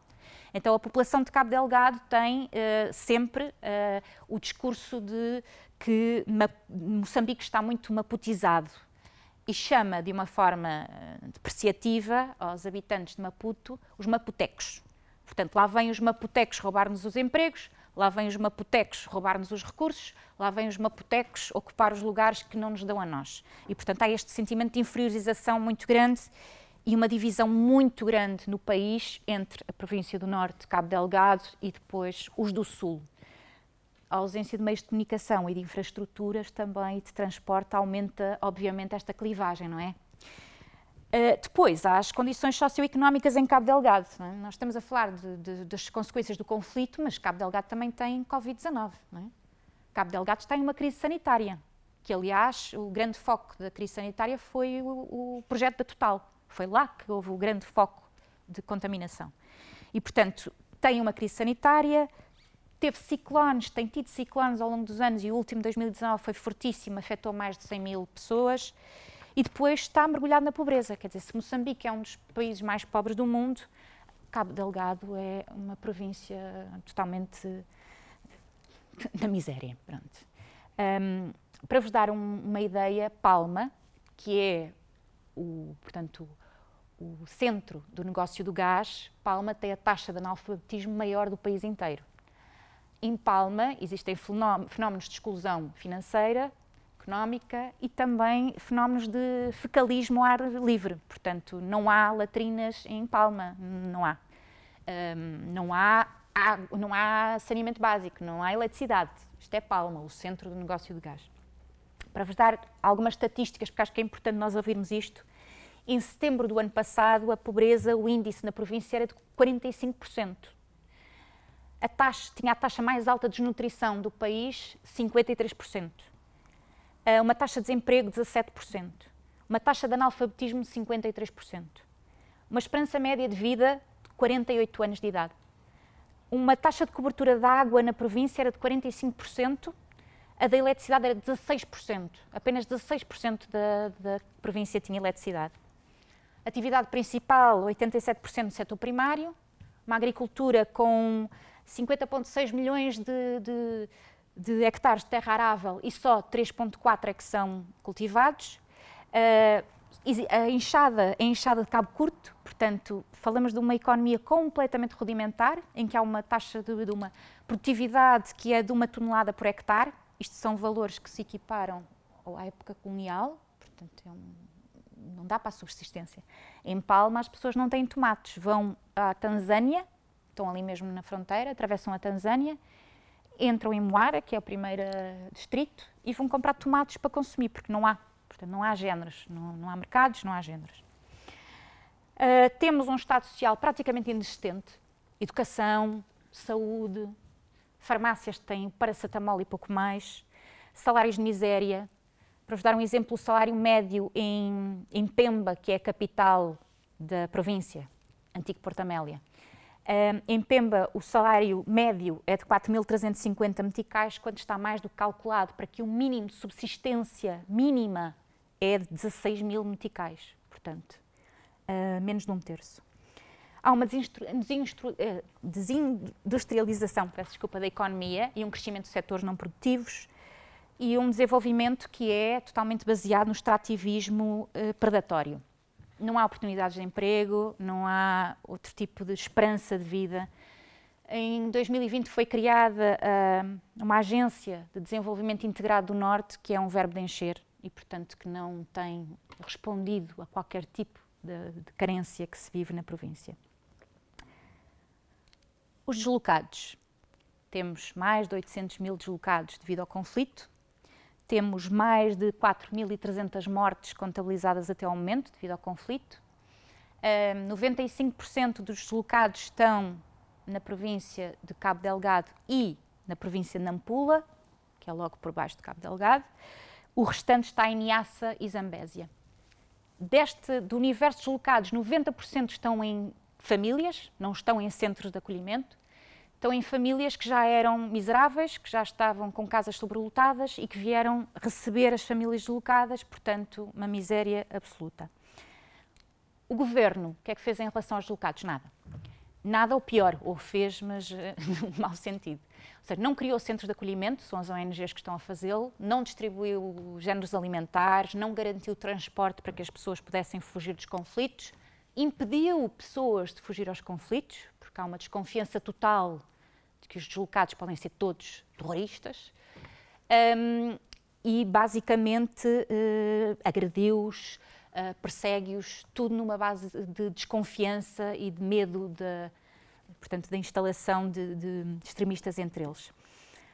Então, a população de Cabo Delgado tem uh, sempre uh, o discurso de que Moçambique está muito maputizado, e chama de uma forma eh, depreciativa aos habitantes de Maputo os maputecos. Portanto, lá vêm os maputecos roubar-nos os empregos, lá vêm os maputecos roubar-nos os recursos, lá vêm os maputecos ocupar os lugares que não nos dão a nós. E, portanto, há este sentimento de inferiorização muito grande e uma divisão muito grande no país entre a província do Norte, Cabo Delgado, e depois os do Sul a ausência de meios de comunicação e de infraestruturas também de transporte aumenta, obviamente, esta clivagem, não é? Uh, depois, há as condições socioeconómicas em Cabo Delgado. É? Nós estamos a falar de, de, das consequências do conflito, mas Cabo Delgado também tem Covid-19. É? Cabo Delgado está em uma crise sanitária, que, aliás, o grande foco da crise sanitária foi o, o projeto da Total. Foi lá que houve o grande foco de contaminação. E, portanto, tem uma crise sanitária, teve ciclones, tem tido ciclones ao longo dos anos e o último 2019 foi fortíssimo, afetou mais de 100 mil pessoas e depois está mergulhado na pobreza. Quer dizer, se Moçambique é um dos países mais pobres do mundo, Cabo Delgado é uma província totalmente na miséria. Pronto. Um, para vos dar um, uma ideia, Palma, que é o, portanto, o centro do negócio do gás, Palma tem a taxa de analfabetismo maior do país inteiro. Em Palma existem fenómenos de exclusão financeira, económica e também fenómenos de fecalismo ao ar livre. Portanto, não há latrinas em Palma, não há. Um, não, há não há saneamento básico, não há eletricidade. Isto é Palma, o centro do negócio de gás. Para vos dar algumas estatísticas, porque acho que é importante nós ouvirmos isto, em setembro do ano passado, a pobreza, o índice na província era de 45% a taxa, tinha a taxa mais alta de desnutrição do país, 53%. Eh, uma taxa de desemprego, 17%. Uma taxa de analfabetismo, 53%. Uma esperança média de vida de 48 anos de idade. Uma taxa de cobertura de água na província era de 45%, a da eletricidade era de 16%. Apenas 16% da, da província tinha eletricidade. Atividade principal, 87% no setor primário. Uma agricultura com 50,6 milhões de, de, de, hectares de terra arável e só 3,4 é que são cultivados. Uh, a enxada é enxada de cabo curto, portanto, falamos de uma economia completamente rudimentar, em que há uma taxa de, de uma produtividade que é de uma tonelada por hectare. Isto são valores que se equiparam à época colonial, portanto, é um, não dá para a subsistência. Em Palma, as pessoas não têm tomates, vão à Tanzânia, estão ali mesmo na fronteira, atravessam a Tanzânia, entram em Moara, que é o primeiro eh, distrito, e vão comprar tomates para consumir, porque não há. Portanto, não há géneros, não, não há mercados, não há géneros. Uh, temos um Estado social praticamente inexistente. Educação, saúde, farmácias têm paracetamol e pouco mais, salários de miséria, para vos dar um exemplo, o salário médio em, em Pemba, que é a capital da província, antigo Porto Amélia. Em Pemba, o salário médio é de 4.350 meticais, quando está mais do que calculado para que o mínimo de subsistência mínima é de 16 mil meticais, portanto, uh, menos de um terço. Há uma eh, desindustrialização peço desculpa, da economia e um crescimento de setores não produtivos e um desenvolvimento que é totalmente baseado no extrativismo uh, predatório. Não há oportunidades de emprego, não há outro tipo de esperança de vida. Em 2020 foi criada uh, uma agência de desenvolvimento integrado do Norte, que é um verbo de encher e, portanto, que não tem respondido a qualquer tipo de, de carência que se vive na província. Os deslocados. Temos mais de 800 mil deslocados devido ao conflito, temos mais de 4.300 mortes contabilizadas até ao momento devido ao conflito. Uh, 95% dos deslocados estão na província de Cabo Delgado e na província de Nampula, que é logo por baixo de Cabo Delgado. O restante está em Niassa e Zambésia. Deste, do universo de deslocados, 90% estão em famílias, não estão em centros de acolhimento. Estão em famílias que já eram miseráveis, que já estavam com casas sobrelotadas e que vieram receber as famílias deslocadas, portanto, uma miséria absoluta. O governo, o que é que fez em relação aos deslocados? Nada. Nada ou pior, ou fez, mas no mau sentido. Ou seja, não criou centros de acolhimento, são as ONGs que estão a fazê-lo, não distribuiu géneros alimentares, não garantiu transporte para que as pessoas pudessem fugir dos conflitos, impediu pessoas de fugir aos conflitos, porque há uma desconfiança total de que os deslocados podem ser todos terroristas, um, e basicamente uh, agrediu-os, uh, persegue-os, tudo numa base de desconfiança e de medo de, portanto, da instalação de, de extremistas entre eles.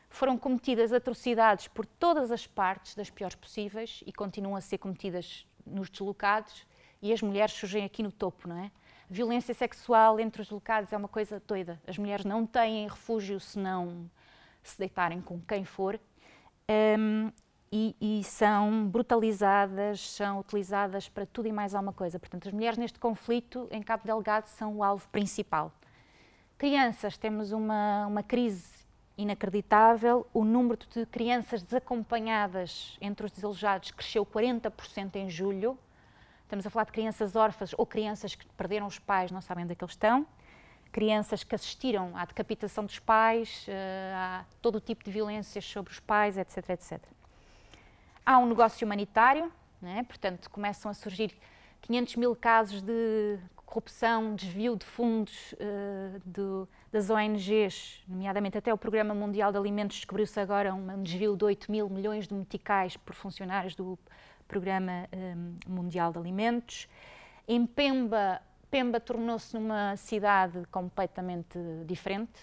Foram cometidas atrocidades por todas as partes, das piores possíveis, e continuam a ser cometidas nos deslocados, e as mulheres surgem aqui no topo, não é? Violência sexual entre os locados é uma coisa doida. As mulheres não têm refúgio se não se deitarem com quem for. Um, e, e, são brutalizadas, são utilizadas para tudo e mais alguma coisa. Portanto, as mulheres neste conflito em Cabo Delgado são o alvo principal. Crianças, temos uma, uma crise inacreditável. O número de crianças desacompanhadas entre os desalojados cresceu 40% em julho. Estamos a falar de crianças órfãs ou crianças que perderam os pais, não sabem onde é que eles estão. Crianças que assistiram à decapitação dos pais, eh, a todo o tipo de violências sobre os pais, etc, etc. Há um negócio humanitário, né? portanto, começam a surgir 500 mil casos de corrupção, desvio de fundos uh, do, das ONGs, nomeadamente até o Programa Mundial de Alimentos descobriu-se agora um desvio de 8 mil milhões de meticais por funcionários do Programa um, Mundial de Alimentos. Em Pemba, Pemba tornou-se numa cidade completamente diferente.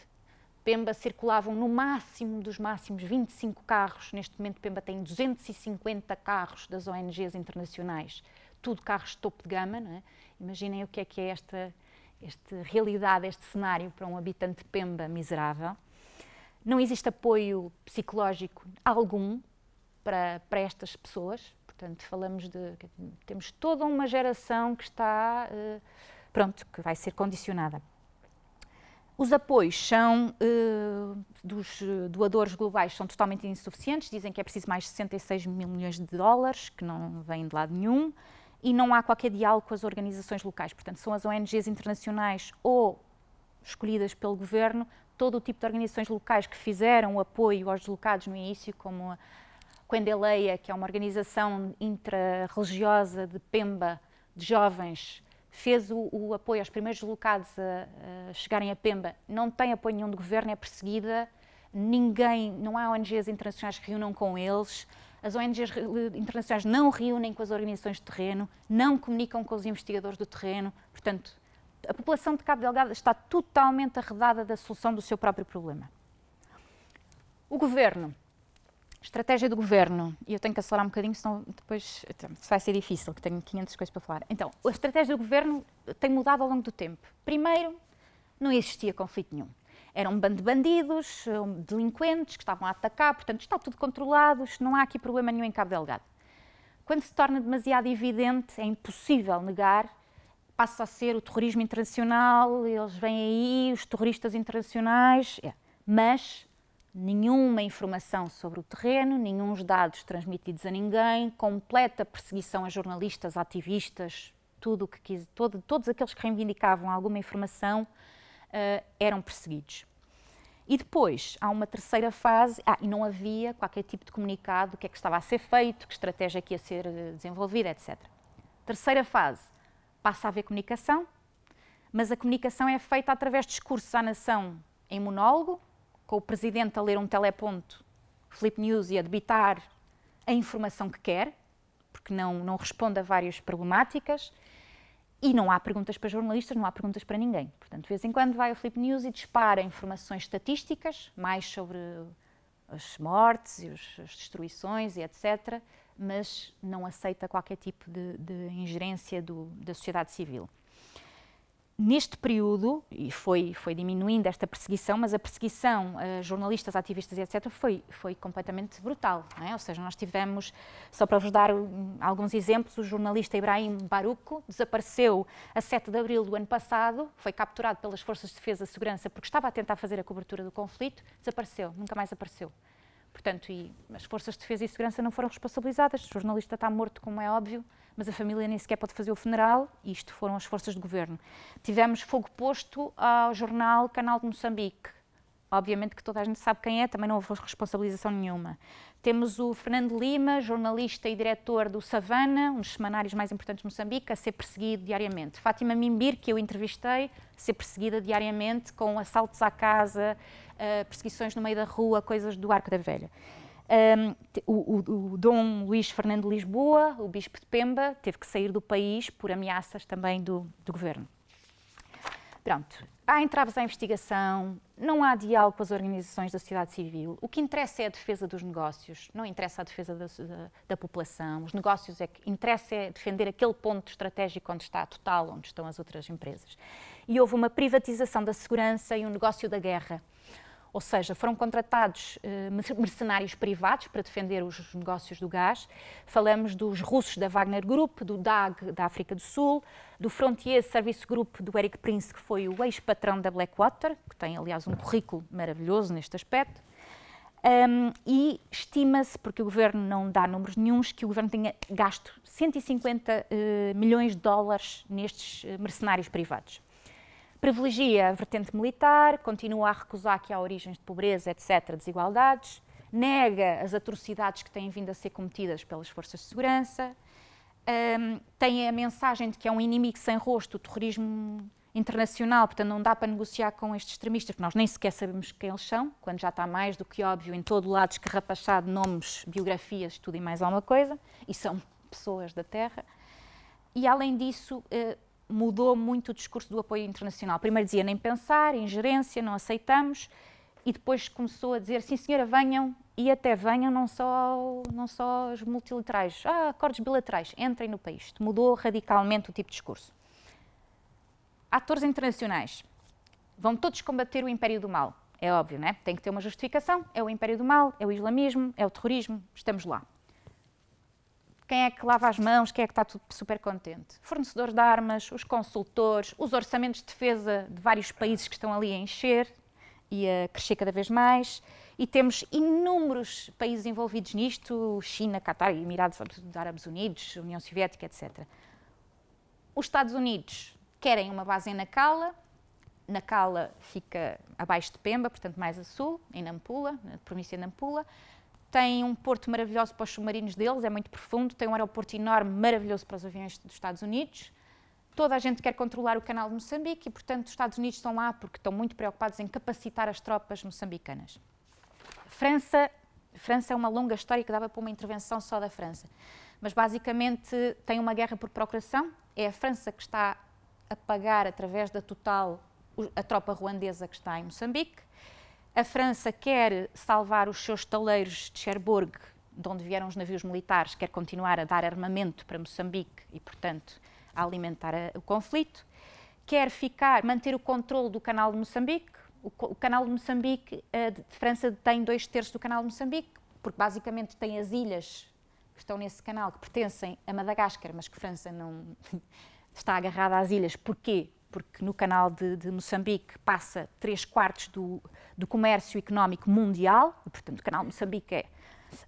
Pemba circulavam no máximo dos máximos 25 carros. Neste momento, Pemba tem 250 carros das ONGs internacionais, tudo carros de topo de gama. É? Imaginem o que é que é esta, esta realidade, este cenário para um habitante de Pemba miserável. Não existe apoio psicológico algum para, para estas pessoas. Portanto, falamos de. Temos toda uma geração que está. Uh, pronto, que vai ser condicionada. Os apoios são, uh, dos doadores globais são totalmente insuficientes, dizem que é preciso mais de 66 mil milhões de dólares, que não vêm de lado nenhum, e não há qualquer diálogo com as organizações locais. Portanto, são as ONGs internacionais ou escolhidas pelo governo, todo o tipo de organizações locais que fizeram o apoio aos deslocados no início, como a Quendeleia, que é uma organização intra-religiosa de Pemba, de jovens, fez o, o, apoio aos primeiros deslocados a, a, chegarem a Pemba, não tem apoio nenhum do governo, é perseguida, ninguém, não há ONGs internacionais que reúnam com eles, as ONGs internacionais não reúnem com as organizações de terreno, não comunicam com os investigadores do terreno, portanto, a população de Cabo Delgado está totalmente arredada da solução do seu próprio problema. O governo Estratégia do governo, e eu tenho que acelerar um bocadinho, senão depois vai ser difícil, que tenho 500 coisas para falar. Então, a estratégia do governo tem mudado ao longo do tempo. Primeiro, não existia conflito nenhum. Era um bando de bandidos, delinquentes que estavam a atacar, portanto, está tudo controlado, não há aqui problema nenhum em Cabo Delgado. quando se torna demasiado evidente, é impossível negar, passa a ser o terrorismo internacional, eles vêm aí, os terroristas internacionais, é. mas nenhuma informação sobre o terreno, nenhum dados transmitidos a ninguém, completa perseguição a jornalistas, ativistas, tudo que quis, todo, todos aqueles que reivindicavam alguma informação uh, eram perseguidos. E depois há uma terceira fase, ah, e não havia qualquer tipo de comunicado do que é que estava a ser feito, que estratégia que ia ser eh, desenvolvida, etc. Terceira fase, passa a haver comunicação, mas a comunicação é feita através de discursos à nação em monólogo, com o presidente a ler um teleponto, Flip News, e a debitar a informação que quer, porque não, não responde a várias problemáticas, e não há perguntas para jornalistas, não há perguntas para ninguém. Portanto, de vez em quando vai ao Flip News e dispara informações estatísticas, mais sobre as mortes e as destruições e etc., mas não aceita qualquer tipo de, de ingerência do, da sociedade civil neste período, e foi, foi diminuindo esta perseguição, mas a perseguição a jornalistas, ativistas e etc. foi, foi completamente brutal. É? Ou seja, nós tivemos, só para vos dar alguns exemplos, o jornalista Ibrahim Baruco desapareceu a 7 de abril do ano passado, foi capturado pelas Forças de Defesa e Segurança porque estava a tentar fazer a cobertura do conflito, desapareceu, nunca mais apareceu. Portanto, e as Forças de Defesa e Segurança não foram responsabilizadas, o jornalista está morto, como é óbvio, mas a família nem sequer pode fazer o funeral, isto foram as forças de governo. Tivemos fogo posto ao jornal Canal de Moçambique. Obviamente que toda a gente sabe quem é, também não houve responsabilização nenhuma. Temos o Fernando Lima, jornalista e diretor do Savana, um dos semanários mais importantes de Moçambique, a ser perseguido diariamente. Fátima Mimbir, que eu entrevistei, a ser perseguida diariamente com assaltos à casa, uh, perseguições no meio da rua, coisas do Arco da Velha. Um, o, o, o, Dom Luís Fernando de Lisboa, o Bispo de Pemba, teve que sair do país por ameaças também do, do governo. Pronto, há entraves à investigação, não há diálogo com as organizações da sociedade civil. O que interessa é a defesa dos negócios, não interessa a defesa da, da, da população. Os negócios é que interessa é defender aquele ponto estratégico onde está a Total, onde estão as outras empresas. E houve uma privatização da segurança e um negócio da guerra ou seja, foram contratados uh, mercenários privados para defender os negócios do gás. Falamos dos russos da Wagner Group, do DAG da África do Sul, do Frontier Service Group do Eric Prince, que foi o ex-patrão da Blackwater, que tem, aliás, um currículo maravilhoso neste aspecto. Um, e estima-se, porque o governo não dá números nenhums, que o governo tenha gasto 150 uh, eh, milhões de dólares nestes uh, mercenários privados privilegia a vertente militar, continua a recusar que há origens de pobreza, etc., desigualdades, nega as atrocidades que têm vindo a ser cometidas pelas forças de segurança, um, tem a mensagem de que é um inimigo sem rosto, o terrorismo internacional, portanto não dá para negociar com estes extremistas, porque nós nem sequer sabemos quem eles são, quando já está mais do que óbvio em todo o lado escarrapachado nomes, biografias, tudo e mais alguma coisa, e são pessoas da Terra. E além disso, uh, mudou muito o discurso do apoio internacional. Primeiro dizia nem pensar, ingerência, não aceitamos, e depois começou a dizer sim senhora, venham, e até venham não só, não só os multilaterais, ah, acordos bilaterais, entrem no país. Mudou radicalmente o tipo de discurso. Atores internacionais vão todos combater o império do mal. É óbvio, né? Tem que ter uma justificação. É o império do mal, é o islamismo, é o terrorismo. Estamos lá. Quem é que lava as mãos? Quem é que está tudo super contente? Fornecedores de armas, os consultores, os orçamentos de defesa de vários países que estão ali a encher e a crescer cada vez mais. E temos inúmeros países envolvidos nisto: China, Catar, Emirados Árabes Unidos, União Soviética, etc. Os Estados Unidos querem uma base em Nacala. Nacala fica abaixo de Pemba, portanto mais a sul, em Nampula, na província de Nampula tem um porto maravilhoso para os submarinos deles, é muito profundo, tem um aeroporto enorme, maravilhoso para os aviões dos Estados Unidos. Toda a gente quer controlar o canal de Moçambique e, portanto, os Estados Unidos estão lá porque estão muito preocupados em capacitar as tropas moçambicanas. França, França é uma longa história que dava para uma intervenção só da França, mas basicamente tem uma guerra por procuração. É a França que está a pagar através da Total a tropa ruandesa que está em Moçambique a França quer salvar os seus taleiros de Cherbourg, de onde vieram os navios militares, quer continuar a dar armamento para Moçambique e, portanto, a alimentar a, o conflito. Quer ficar, manter o controle do canal de Moçambique. O, o canal de Moçambique, a França tem dois terços do canal de Moçambique, porque basicamente tem as ilhas estão nesse canal, que pertencem a Madagascar, mas que França não está agarrada às ilhas. Porquê? Porque no canal de, de Moçambique passa 3 quartos do, do comércio económico mundial, e, portanto o canal Moçambique é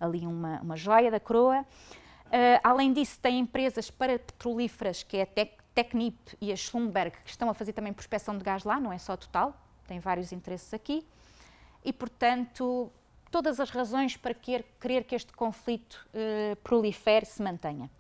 ali uma, uma joia da coroa. Uh, além disso, tem empresas para petrolíferas, que é a Tec, Technip e a Schlumberg, que estão a fazer também prospecção de gás lá, não é só Total, tem vários interesses aqui. E, portanto, todas as razões para querer, querer que este conflito uh, prolifere se mantenha.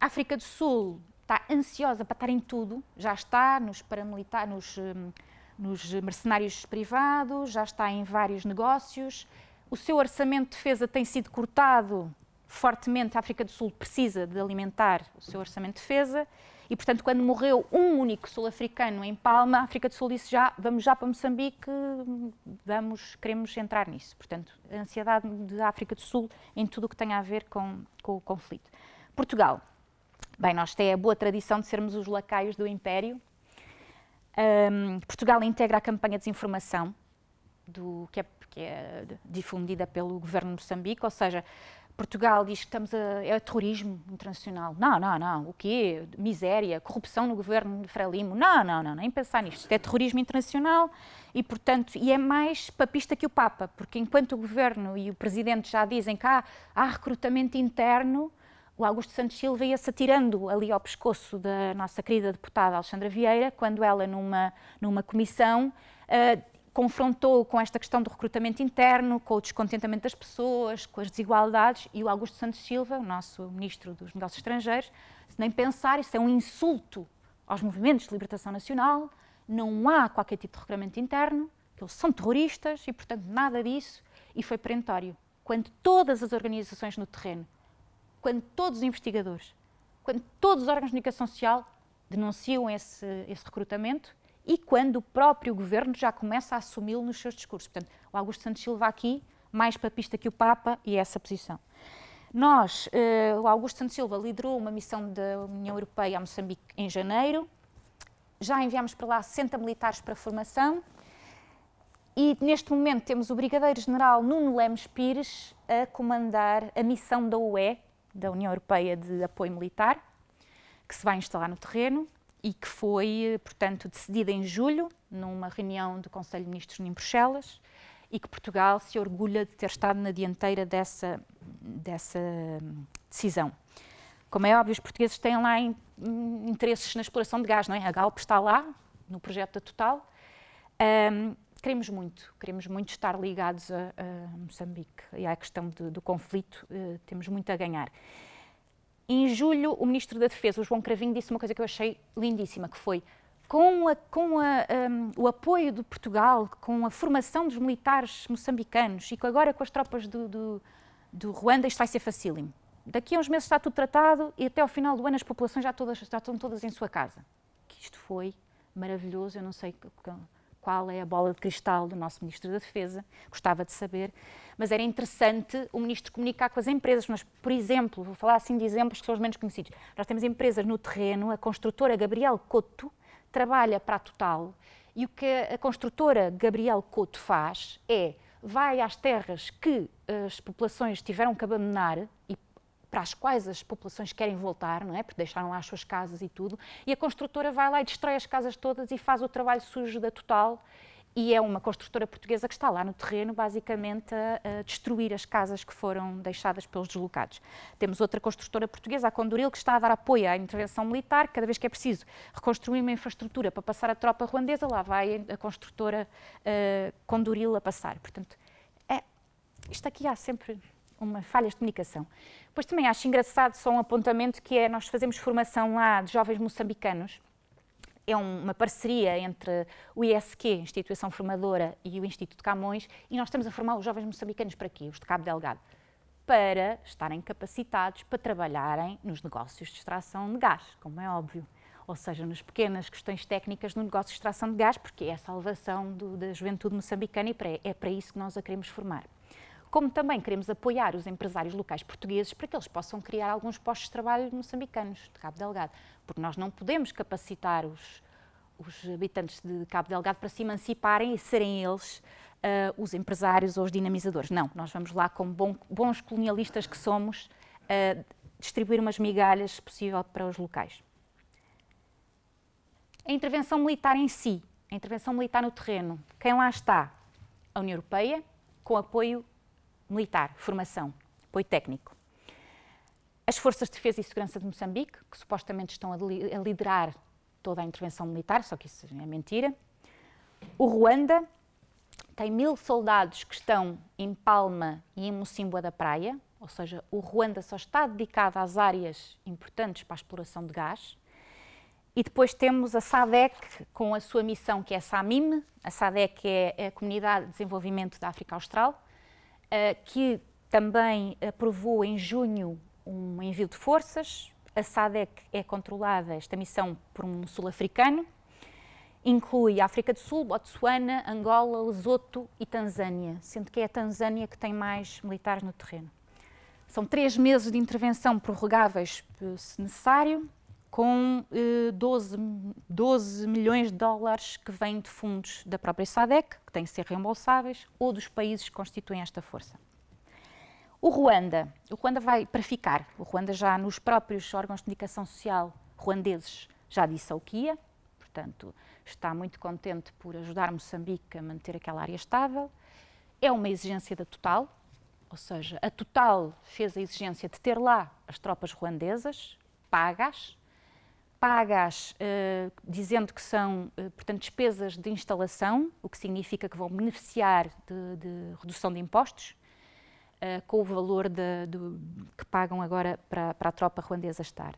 A África do Sul está ansiosa para estar em tudo, já está nos paramilitares, nos, um, nos mercenários privados, já está em vários negócios. O seu orçamento de defesa tem sido cortado fortemente. A África do Sul precisa de alimentar o seu orçamento de defesa e, portanto, quando morreu um único sul-africano em Palma, a África do Sul disse já, vamos já para Moçambique, vamos, queremos entrar nisso. Portanto, a ansiedade da África do Sul em tudo o que tem a ver com, com o conflito. Portugal. Bem, nós temos a boa tradição de sermos os lacaios do Império. Um, Portugal integra a campanha de desinformação, do, que, é, que é difundida pelo governo de Moçambique, ou seja, Portugal diz que estamos a, é terrorismo internacional. Não, não, não. O quê? Miséria, corrupção no governo de Frelimo. Não, não, não, nem pensar nisto. Isto é terrorismo internacional e, portanto, e é mais papista que o Papa, porque enquanto o governo e o presidente já dizem que há, há recrutamento interno, o Augusto Santos Silva ia-se atirando ali ao pescoço da nossa querida deputada Alexandra Vieira, quando ela, numa, numa comissão, uh, confrontou com esta questão do recrutamento interno, com o descontentamento das pessoas, com as desigualdades, e o Augusto Santos Silva, o nosso ministro dos Negócios Estrangeiros, nem pensar, isso é um insulto aos movimentos de libertação nacional, não há qualquer tipo de recrutamento interno, eles são terroristas e, portanto, nada disso, e foi perentório. Quando todas as organizações no terreno, quando todos os investigadores, quando todos os órgãos de comunicação social denunciam esse, esse recrutamento, e quando o próprio governo já começa a assumi-lo nos seus discursos. Portanto, o Augusto Santos Silva aqui, mais papista que o Papa, e essa posição. Nós, uh, o Augusto Santos Silva liderou uma missão da União Europeia a Moçambique em janeiro, já enviámos para lá 60 militares para formação, e neste momento temos o Brigadeiro-General Nuno Lemos Pires a comandar a missão da UE, da União Europeia de Apoio Militar, que se vai instalar no terreno e que foi, portanto, decidida em julho, numa reunião do Conselho de Ministros em Bruxelas, e que Portugal se orgulha de ter estado na dianteira dessa, dessa decisão. Como é óbvio, os portugueses têm lá in, in, interesses na exploração de gás, não é? A Galp está lá, no projeto da Total. Um, queremos muito, queremos muito estar ligados a, a Moçambique e à questão de, do conflito, uh, temos muito a ganhar. Em julho, o Ministro da Defesa, o João Cravinho, disse uma coisa que eu achei lindíssima, que foi com, a, com a, um, o apoio de Portugal, com a formação dos militares moçambicanos e agora com as tropas do, do, do Ruanda, isto vai ser facílimo. Daqui a uns meses está tudo tratado e até ao final do ano as populações já, todas, já estão todas em sua casa. Que isto foi maravilhoso, eu não sei qual é a bola de cristal do nosso Ministro da Defesa, gostava de saber, mas era interessante o Ministro comunicar com as empresas. Mas, por exemplo, vou falar assim de exemplos que são os menos conhecidos. Nós temos empresas no terreno, a construtora Gabriel Couto trabalha para a Total e o que a construtora Gabriel Couto faz é vai às terras que as populações tiveram que abandonar e para as quais as populações querem voltar, não é? Porque deixaram lá as suas casas e tudo, e a construtora vai lá e destrói as casas todas e faz o trabalho sujo da total. E é uma construtora portuguesa que está lá no terreno, basicamente, a, a destruir as casas que foram deixadas pelos deslocados. Temos outra construtora portuguesa, a Condoril, que está a dar apoio à intervenção militar. Cada vez que é preciso reconstruir uma infraestrutura para passar a tropa ruandesa, lá vai a construtora uh, Condoril a passar. Portanto, é, isto aqui há sempre uma falha de comunicação. Depois também acho engraçado só um apontamento que é nós fazemos formação lá de jovens moçambicanos. É uma parceria entre o ISQ, Instituição Formadora, e o Instituto de Camões, e nós estamos a formar os jovens moçambicanos para quê? Os de Cabo Delgado. Para estarem capacitados para trabalharem nos negócios de extração de gás, como é óbvio. Ou seja, nas pequenas questões técnicas no negócio de extração de gás, porque é a salvação do, da juventude moçambicana e é para isso que nós a queremos formar como também queremos apoiar os empresários locais portugueses para que eles possam criar alguns postos de trabalho moçambicanos, de Cabo Delgado, porque nós não podemos capacitar os, os habitantes de Cabo Delgado para se emanciparem e serem eles uh, os empresários ou os dinamizadores. Não, nós vamos lá como bom, bons colonialistas que somos a distribuir umas migalhas, se possível, para os locais. A intervenção militar em si, a intervenção militar no terreno, quem lá está? A União Europeia, com apoio militar, formação, apoio técnico. As Forças de Defesa e Segurança de Moçambique, que supostamente estão a liderar toda a intervenção militar, só que isso é mentira. O Ruanda tem mil soldados que estão em Palma e em Mocimboa da Praia, ou seja, o Ruanda só está dedicado às áreas importantes para a exploração de gás. E depois temos a SADEC com a sua missão, que é a SAMIM. A SADEC é a Comunidade de Desenvolvimento da África Austral, que também aprovou em junho um envio de forças. A SADEC é controlada, esta missão, por um sul-africano, inclui a África do Sul, Botsuana, Angola, Lesoto e Tanzânia, sendo que é a Tanzânia que tem mais militares no terreno. São três meses de intervenção prorrogáveis, se necessário, com eh, 12, 12 milhões de dólares que vêm de fundos da própria SADEC, que têm que ser reembolsáveis, ou dos países que constituem esta força. O Ruanda, o Ruanda vai para ficar. O Ruanda já nos próprios órgãos de comunicação social ruandeses já disse ao que ia, portanto, está muito contente por ajudar Moçambique a manter aquela área estável. É uma exigência da Total, ou seja, a Total fez a exigência de ter lá as tropas ruandesas, pagas, pagas uh, dizendo que são, uh, portanto, despesas de instalação, o que significa que vão beneficiar de, de redução de impostos, uh, com o valor de, de, que pagam agora para, para, a tropa ruandesa estar.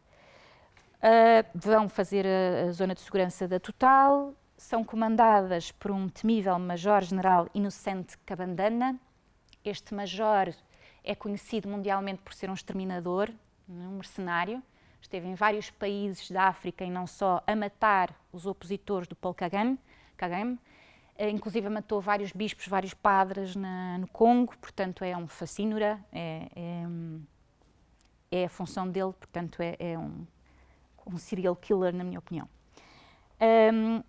Vão fazer a, a, zona de segurança da Total, são comandadas por um temível Major-General Inocente Cabandana. Este Major é conhecido mundialmente por ser um exterminador, um mercenário. Esteve em vários países da África e não só a matar os opositores do Paul Kagame, Kagame uh, inclusive matou vários bispos, vários padres na, no Congo, portanto é um fascínora, é, é, é a função dele, portanto é, é um um serial killer, na minha opinião. Um,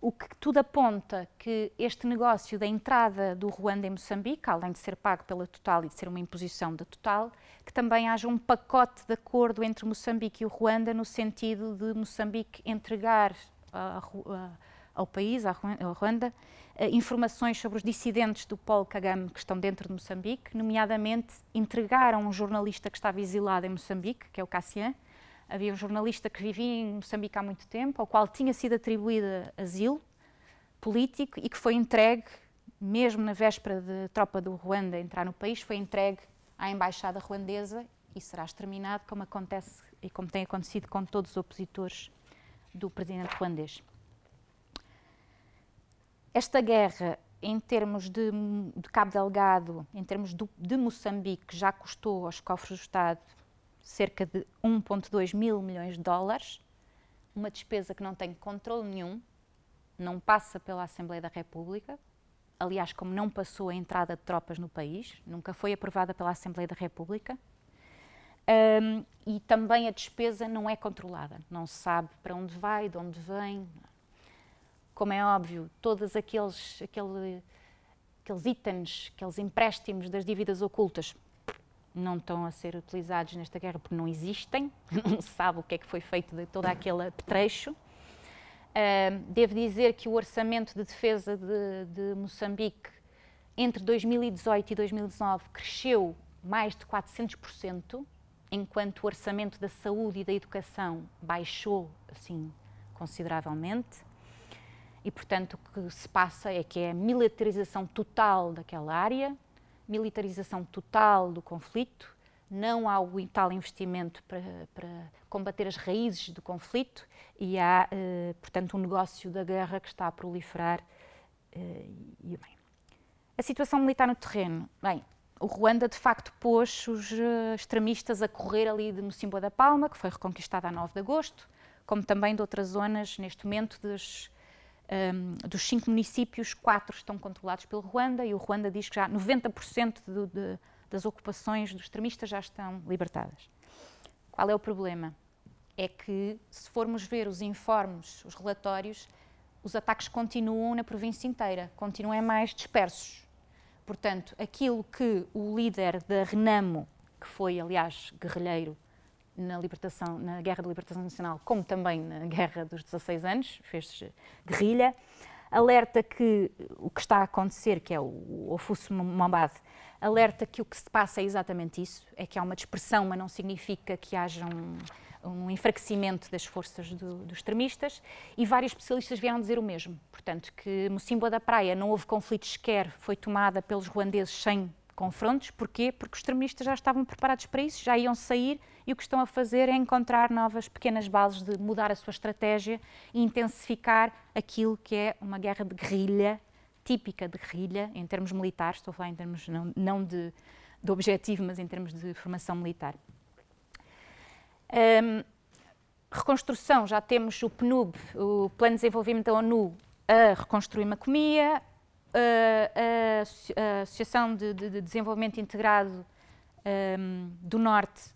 o que tudo aponta que este negócio da entrada do Ruanda em Moçambique, além de ser pago pela Total e de ser uma imposição da Total, que também haja um pacote de acordo entre Moçambique e o Ruanda no sentido de Moçambique entregar a, a, ao país, ao Ruanda, informações sobre os dissidentes do Paul Kagame que estão dentro de Moçambique, nomeadamente entregar a um jornalista que estava exilado em Moçambique, que é o Cassian, Havia um jornalista que vivia em Moçambique há muito tempo, ao qual tinha sido atribuído asilo político e que foi entregue, mesmo na véspera de tropa do Ruanda entrar no país, foi entregue à embaixada ruandesa e será exterminado, como acontece e como tem acontecido com todos os opositores do presidente ruandês. Esta guerra, em termos de, de Cabo Delgado, em termos do, de Moçambique, já custou aos cofres do Estado cerca de 1,2 mil milhões de dólares, uma despesa que não tem controle nenhum, não passa pela Assembleia da República, aliás, como não passou a entrada de tropas no país, nunca foi aprovada pela Assembleia da República. Um, e também a despesa não é controlada, não se sabe para onde vai, de onde vem. Como é óbvio, todos aqueles, aquele, aqueles itens, aqueles empréstimos das dívidas ocultas não estão a ser utilizados nesta guerra porque não existem, não se sabe o que é que foi feito de todo aquele trecho. Uh, devo dizer que o orçamento de defesa de, de, Moçambique entre 2018 e 2019 cresceu mais de 400%, enquanto o orçamento da saúde e da educação baixou assim consideravelmente. E, portanto, o que se passa é que é a militarização total daquela área, militarização total do conflito, não há o tal investimento para, para combater as raízes do conflito e há, eh, portanto, um negócio da guerra que está a proliferar. Eh, e, bem, a situação militar no terreno. Bem, o Ruanda, de facto, pôs os uh, extremistas a correr ali de Mocimboa da Palma, que foi reconquistada a 9 de agosto, como também de outras zonas, neste momento, dos, um, dos cinco municípios, quatro estão controlados pelo Ruanda e o Ruanda diz que já 90% do, de, das ocupações dos extremistas já estão libertadas. Qual é o problema? É que, se formos ver os informes, os relatórios, os ataques continuam na província inteira, continuam mais dispersos. Portanto, aquilo que o líder da Renamo que foi, aliás, guerrilheiro na, libertação, na Guerra de Libertação Nacional, como também na Guerra dos 16 anos, fez guerrilha. Alerta que o que está a acontecer, que é o Ofuso Mombad, alerta que o que se passa é exatamente isso, é que há uma dispersão, mas não significa que haja um, um enfraquecimento das forças do, dos extremistas e vários especialistas vieram dizer o mesmo. Portanto, que Mocimboa da Praia não houve conflitos sequer, foi tomada pelos ruandeses sem confrontos. Porquê? Porque os extremistas já estavam preparados para isso, já iam sair e o que estão a fazer é encontrar novas pequenas bases de mudar a sua estratégia e intensificar aquilo que é uma guerra de guerrilha, típica de guerrilha, em termos militares, estou a falar em termos não, não de, de objetivo, mas em termos de formação militar. Um, reconstrução, já temos o PNUB, o Plano de Desenvolvimento da ONU, a reconstruir Macomia, a, Associação de, de, de, Desenvolvimento Integrado um, do Norte,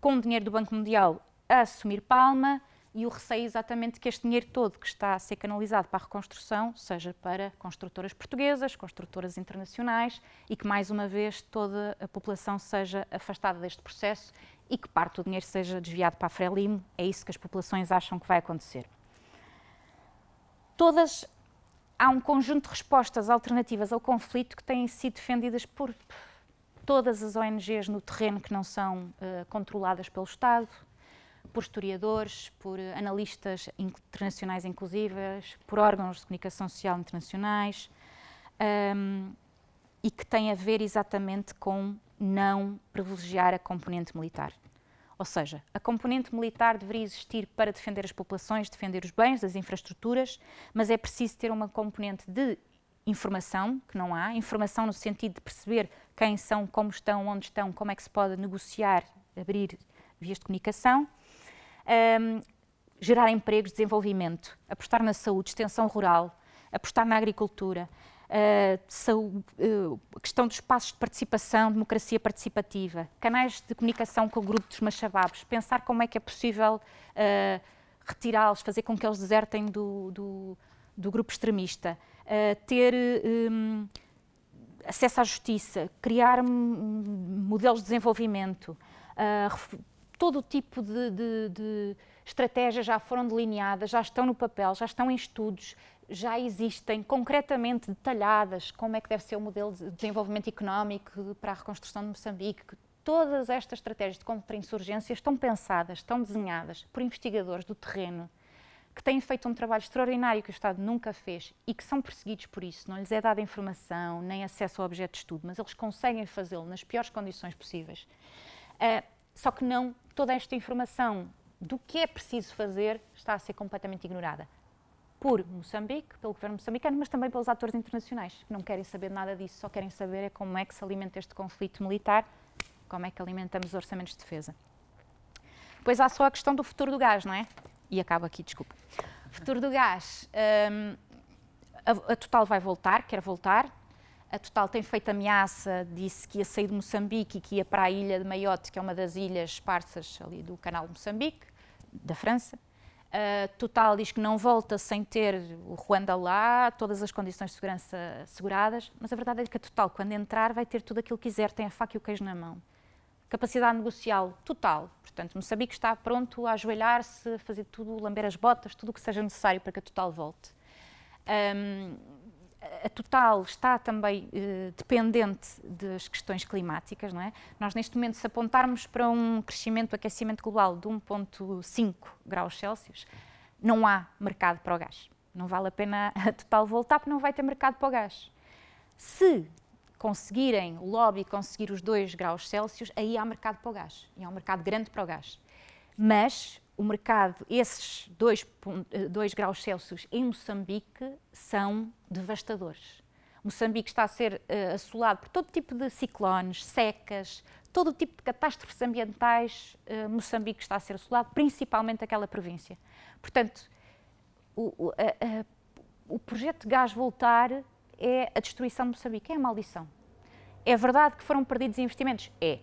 com dinheiro do Banco Mundial, a assumir Palma e o receio exatamente que este dinheiro todo que está a ser canalizado para a reconstrução seja para construtoras portuguesas, construtoras internacionais e que mais uma vez toda a população seja afastada deste processo e que parte do dinheiro seja desviado para a Frelimo. É isso que as populações acham que vai acontecer. Todas há um conjunto de respostas alternativas ao conflito que têm sido defendidas por todas as ONGs no terreno que não são uh, controladas pelo Estado, por historiadores, por analistas internacionais inclusivas, por órgãos de comunicação social internacionais, um, ehm, e que têm a ver exatamente com não privilegiar a componente militar. Ou seja, a componente militar deveria existir para defender as populações, defender os bens, as infraestruturas, mas é preciso ter uma componente de informação, que não há, informação no sentido de perceber quem são, como estão, onde estão, como é que se pode negociar, abrir vias de comunicação, um, gerar empregos, desenvolvimento, apostar na saúde, extensão rural, apostar na agricultura, uh, questão dos espaços de participação, democracia participativa, canais de comunicação com o grupo dos machababos, pensar como é que é possível uh, retirá-los, fazer com que eles desertem do, do, do grupo extremista, uh, ter um, acesso à justiça, criar modelos de desenvolvimento, todo o tipo de, de, de estratégias já foram delineadas, já estão no papel, já estão em estudos, já existem concretamente detalhadas como é que deve ser o modelo de desenvolvimento económico para a reconstrução de Moçambique. Todas estas estratégias de contra-insurgência estão pensadas, estão desenhadas por investigadores do terreno que têm feito um trabalho extraordinário que o Estado nunca fez e que são perseguidos por isso. Não lhes é dada informação nem acesso ao objeto de estudo, mas eles conseguem fazê-lo nas piores condições possíveis. Uh, só que não toda esta informação do que é preciso fazer está a ser completamente ignorada por Moçambique, pelo governo moçambicano, mas também pelos atores internacionais, que não querem saber nada disso, só querem saber é como é que se alimenta este conflito militar, como é que alimentamos os orçamentos de defesa. Depois há só a questão do futuro do gás, não é? E acabo aqui, desculpa. Futuro do gás. Um, a, a, Total vai voltar, quer voltar. A Total tem feito ameaça, disse que ia sair de Moçambique e que ia para a ilha de Maiote, que é uma das ilhas parças ali do canal de Moçambique, da França. Uh, Total diz que não volta sem ter o Ruanda lá, todas as condições de segurança asseguradas, mas a verdade é que a Total, quando entrar, vai ter tudo aquilo que quiser, tem a faca e o queijo na mão. Capacidade negocial total. Portanto, Moçambique está pronto a ajoelhar-se, fazer tudo, lamber as botas, tudo o que seja necessário para que a Total volte. Um, a Total está também eh, dependente das questões climáticas, não é? Nós, neste momento, se apontarmos para um crescimento do aquecimento global de 1,5 graus Celsius, não há mercado para o gás. Não vale a pena a Total voltar, porque não vai ter mercado para o gás. Se conseguirem, o lobby conseguir os 2 graus Celsius, aí há mercado para o gás. E há um mercado grande para o gás. Mas o mercado, esses 2, 2 eh, graus Celsius em Moçambique são devastadores. Moçambique está a ser uh, assolado por todo tipo de ciclones, secas, todo tipo de catástrofes ambientais. Uh, Moçambique está a ser assolado, principalmente aquela província. Portanto, o, o, a, a, o projeto de gás voltar é a destruição de Moçambique, é a maldição. É verdade que foram perdidos investimentos? É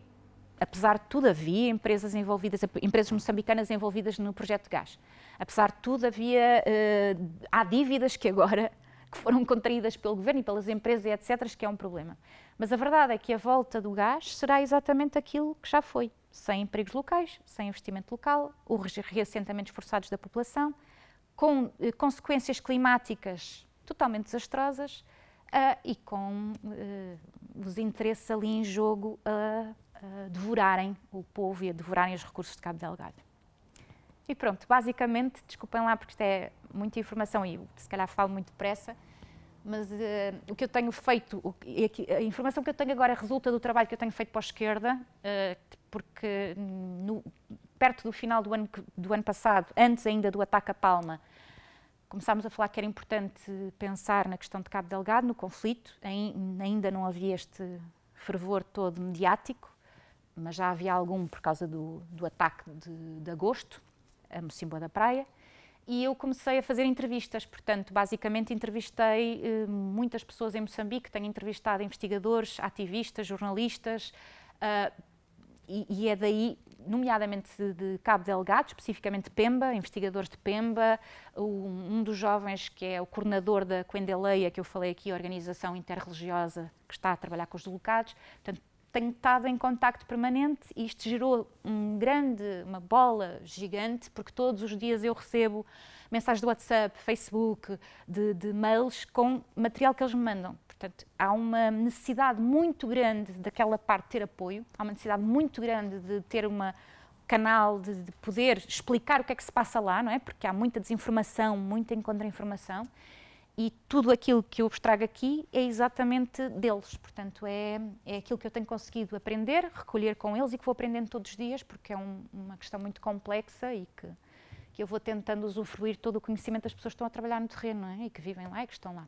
apesar de tudo, havia empresas envolvidas, empresas moçambicanas envolvidas no projeto de gás. Apesar de tudo, havia, uh, há dívidas que agora que foram contraídas pelo governo e pelas empresas, etc., que é um problema. Mas a verdade é que a volta do gás será exatamente aquilo que já foi: sem empregos locais, sem investimento local, os reassentamentos forçados da população, com eh, consequências climáticas totalmente desastrosas uh, e com uh, os interesses ali em jogo a devorarem o povo e a devorarem os recursos de Cabo Delgado. E pronto, basicamente, desculpem lá porque isto é muita informação e se calhar falo muito depressa, mas uh, o que eu tenho feito, o, a informação que eu tenho agora resulta do trabalho que eu tenho feito para a esquerda, uh, porque no, perto do final do ano, do ano passado, antes ainda do ataque a Palma, começámos a falar que era importante pensar na questão de Cabo Delgado, no conflito, ainda não havia este fervor todo mediático, mas já havia algum por causa do, do ataque de, de agosto, a Mocimboa da Praia, e eu comecei a fazer entrevistas, portanto, basicamente entrevistei eh, muitas pessoas em Moçambique, tenho entrevistado investigadores, ativistas, jornalistas, uh, e, e, é daí, nomeadamente de Cabo Delgado, especificamente Pemba, investigadores de Pemba, um, um dos jovens que é o coordenador da Quendeleia, que eu falei aqui, a organização interreligiosa que está a trabalhar com os deslocados, portanto, tenho estado em contacto permanente e isto gerou um grande, uma bola gigante, porque todos os dias eu recebo mensagens do WhatsApp, Facebook, de, de mails com material que eles me mandam. Portanto, há uma necessidade muito grande daquela parte ter apoio, há uma necessidade muito grande de ter uma canal de, de poder explicar o que é que se passa lá, não é? Porque há muita desinformação, muita contra-informação e tudo aquilo que eu vos trago aqui é exatamente deles. Portanto, é, é aquilo que eu tenho conseguido aprender, recolher com eles e que vou aprendendo todos os dias, porque é um, uma questão muito complexa e que, que eu vou tentando usufruir todo o conhecimento das pessoas que estão a trabalhar no terreno é? e que vivem lá e que estão lá.